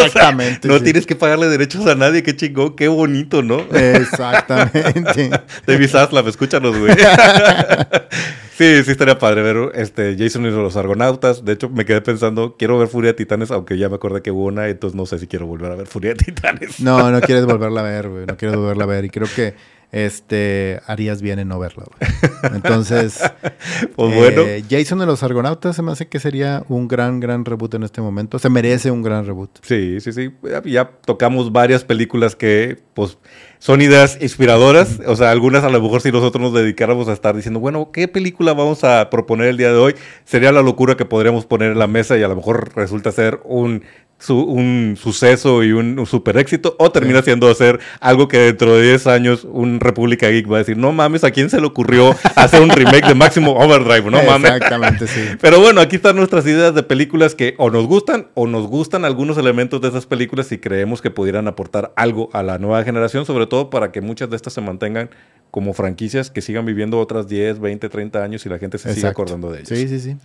exactamente. no tienes que pagarle derechos a nadie, qué chingón, qué bonito, ¿no? Exactamente. David Zaslav, escúchanos, güey. Sí, sí estaría padre ver este, Jason y los Argonautas. De hecho, me quedé pensando, quiero ver Furia de Titanes, aunque ya me acordé que hubo una, entonces no sé si quiero volver a ver Furia de Titanes. No, no quieres volverla a ver, güey. No quieres volverla a ver. Y creo que este, harías bien en no verla. Entonces, pues bueno. Eh, Jason de los Argonautas se me hace que sería un gran, gran reboot en este momento. Se merece un gran reboot. Sí, sí, sí. Ya tocamos varias películas que, pues, son ideas inspiradoras. O sea, algunas a lo mejor si nosotros nos dedicáramos a estar diciendo, bueno, ¿qué película vamos a proponer el día de hoy? Sería la locura que podríamos poner en la mesa y a lo mejor resulta ser un un suceso y un, super éxito, o termina siendo hacer algo que dentro de 10 años un República Geek va a decir, no mames, ¿a quién se le ocurrió hacer un remake de Máximo Overdrive? No mames. Exactamente, sí. Pero bueno, aquí están nuestras ideas de películas que o nos gustan o nos gustan algunos elementos de esas películas y creemos que pudieran aportar algo a la nueva generación, sobre todo para que muchas de estas se mantengan como franquicias que sigan viviendo otras 10, 20, 30 años y la gente se siga acordando de ellas. Sí, sí, sí.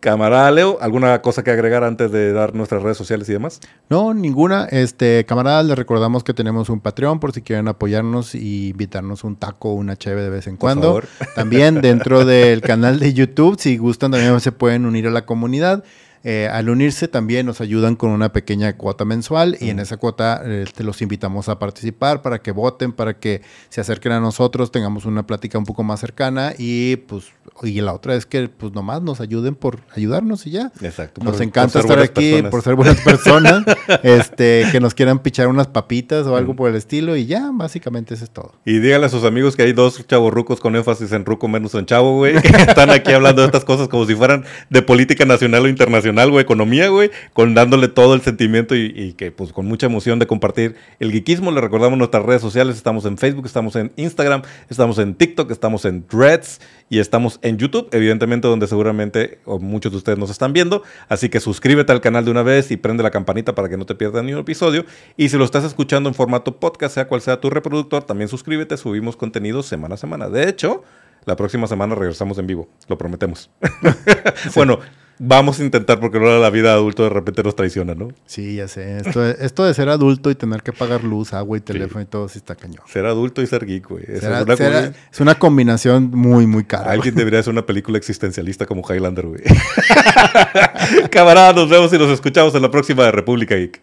Camarada Leo, ¿alguna cosa que agregar antes de dar nuestras redes sociales y demás? No, ninguna. Este, camaradas, les recordamos que tenemos un Patreon por si quieren apoyarnos y invitarnos un taco o una cheve de vez en cuando. favor. También dentro del canal de YouTube, si gustan, también se pueden unir a la comunidad. Eh, al unirse también nos ayudan con una pequeña cuota mensual y en esa cuota este, los invitamos a participar para que voten, para que se acerquen a nosotros, tengamos una plática un poco más cercana y pues y la otra es que pues nomás nos ayuden por ayudarnos y ya. Exacto. Nos por- encanta por estar aquí personas. por ser buenas personas, este, que nos quieran pichar unas papitas o algo por el estilo y ya, básicamente eso es todo. Y díganle a sus amigos que hay dos chavos rucos con énfasis en ruco menos en chavo, güey, que están aquí hablando de estas cosas como si fueran de política nacional o internacional, güey, economía, güey, con dándole todo el sentimiento y, y que pues con mucha emoción de compartir el geekismo. Les recordamos nuestras redes sociales, estamos en Facebook, estamos en Instagram, estamos en TikTok, estamos en Threads y estamos en YouTube, evidentemente donde seguramente o muchos de ustedes nos están viendo. Así que suscríbete al canal de una vez y prende la campanita para que no te pierdas ni un episodio. Y si lo estás escuchando en formato podcast, sea cual sea tu reproductor, también suscríbete, subimos contenido semana a semana. De hecho, la próxima semana regresamos en vivo, lo prometemos. bueno, vamos a intentar porque ahora la vida adulto de repente nos traiciona, ¿no? Sí, ya sé. Esto, de- esto de ser adulto y tener que pagar luz, agua y teléfono y todo, sí está cañón. Ser adulto y ser geek, güey. Es una es combinación muy, muy cara. Alguien debería hacer una película existencialista como Highlander, güey. Camarada, nos vemos y nos escuchamos en la próxima de República Geek.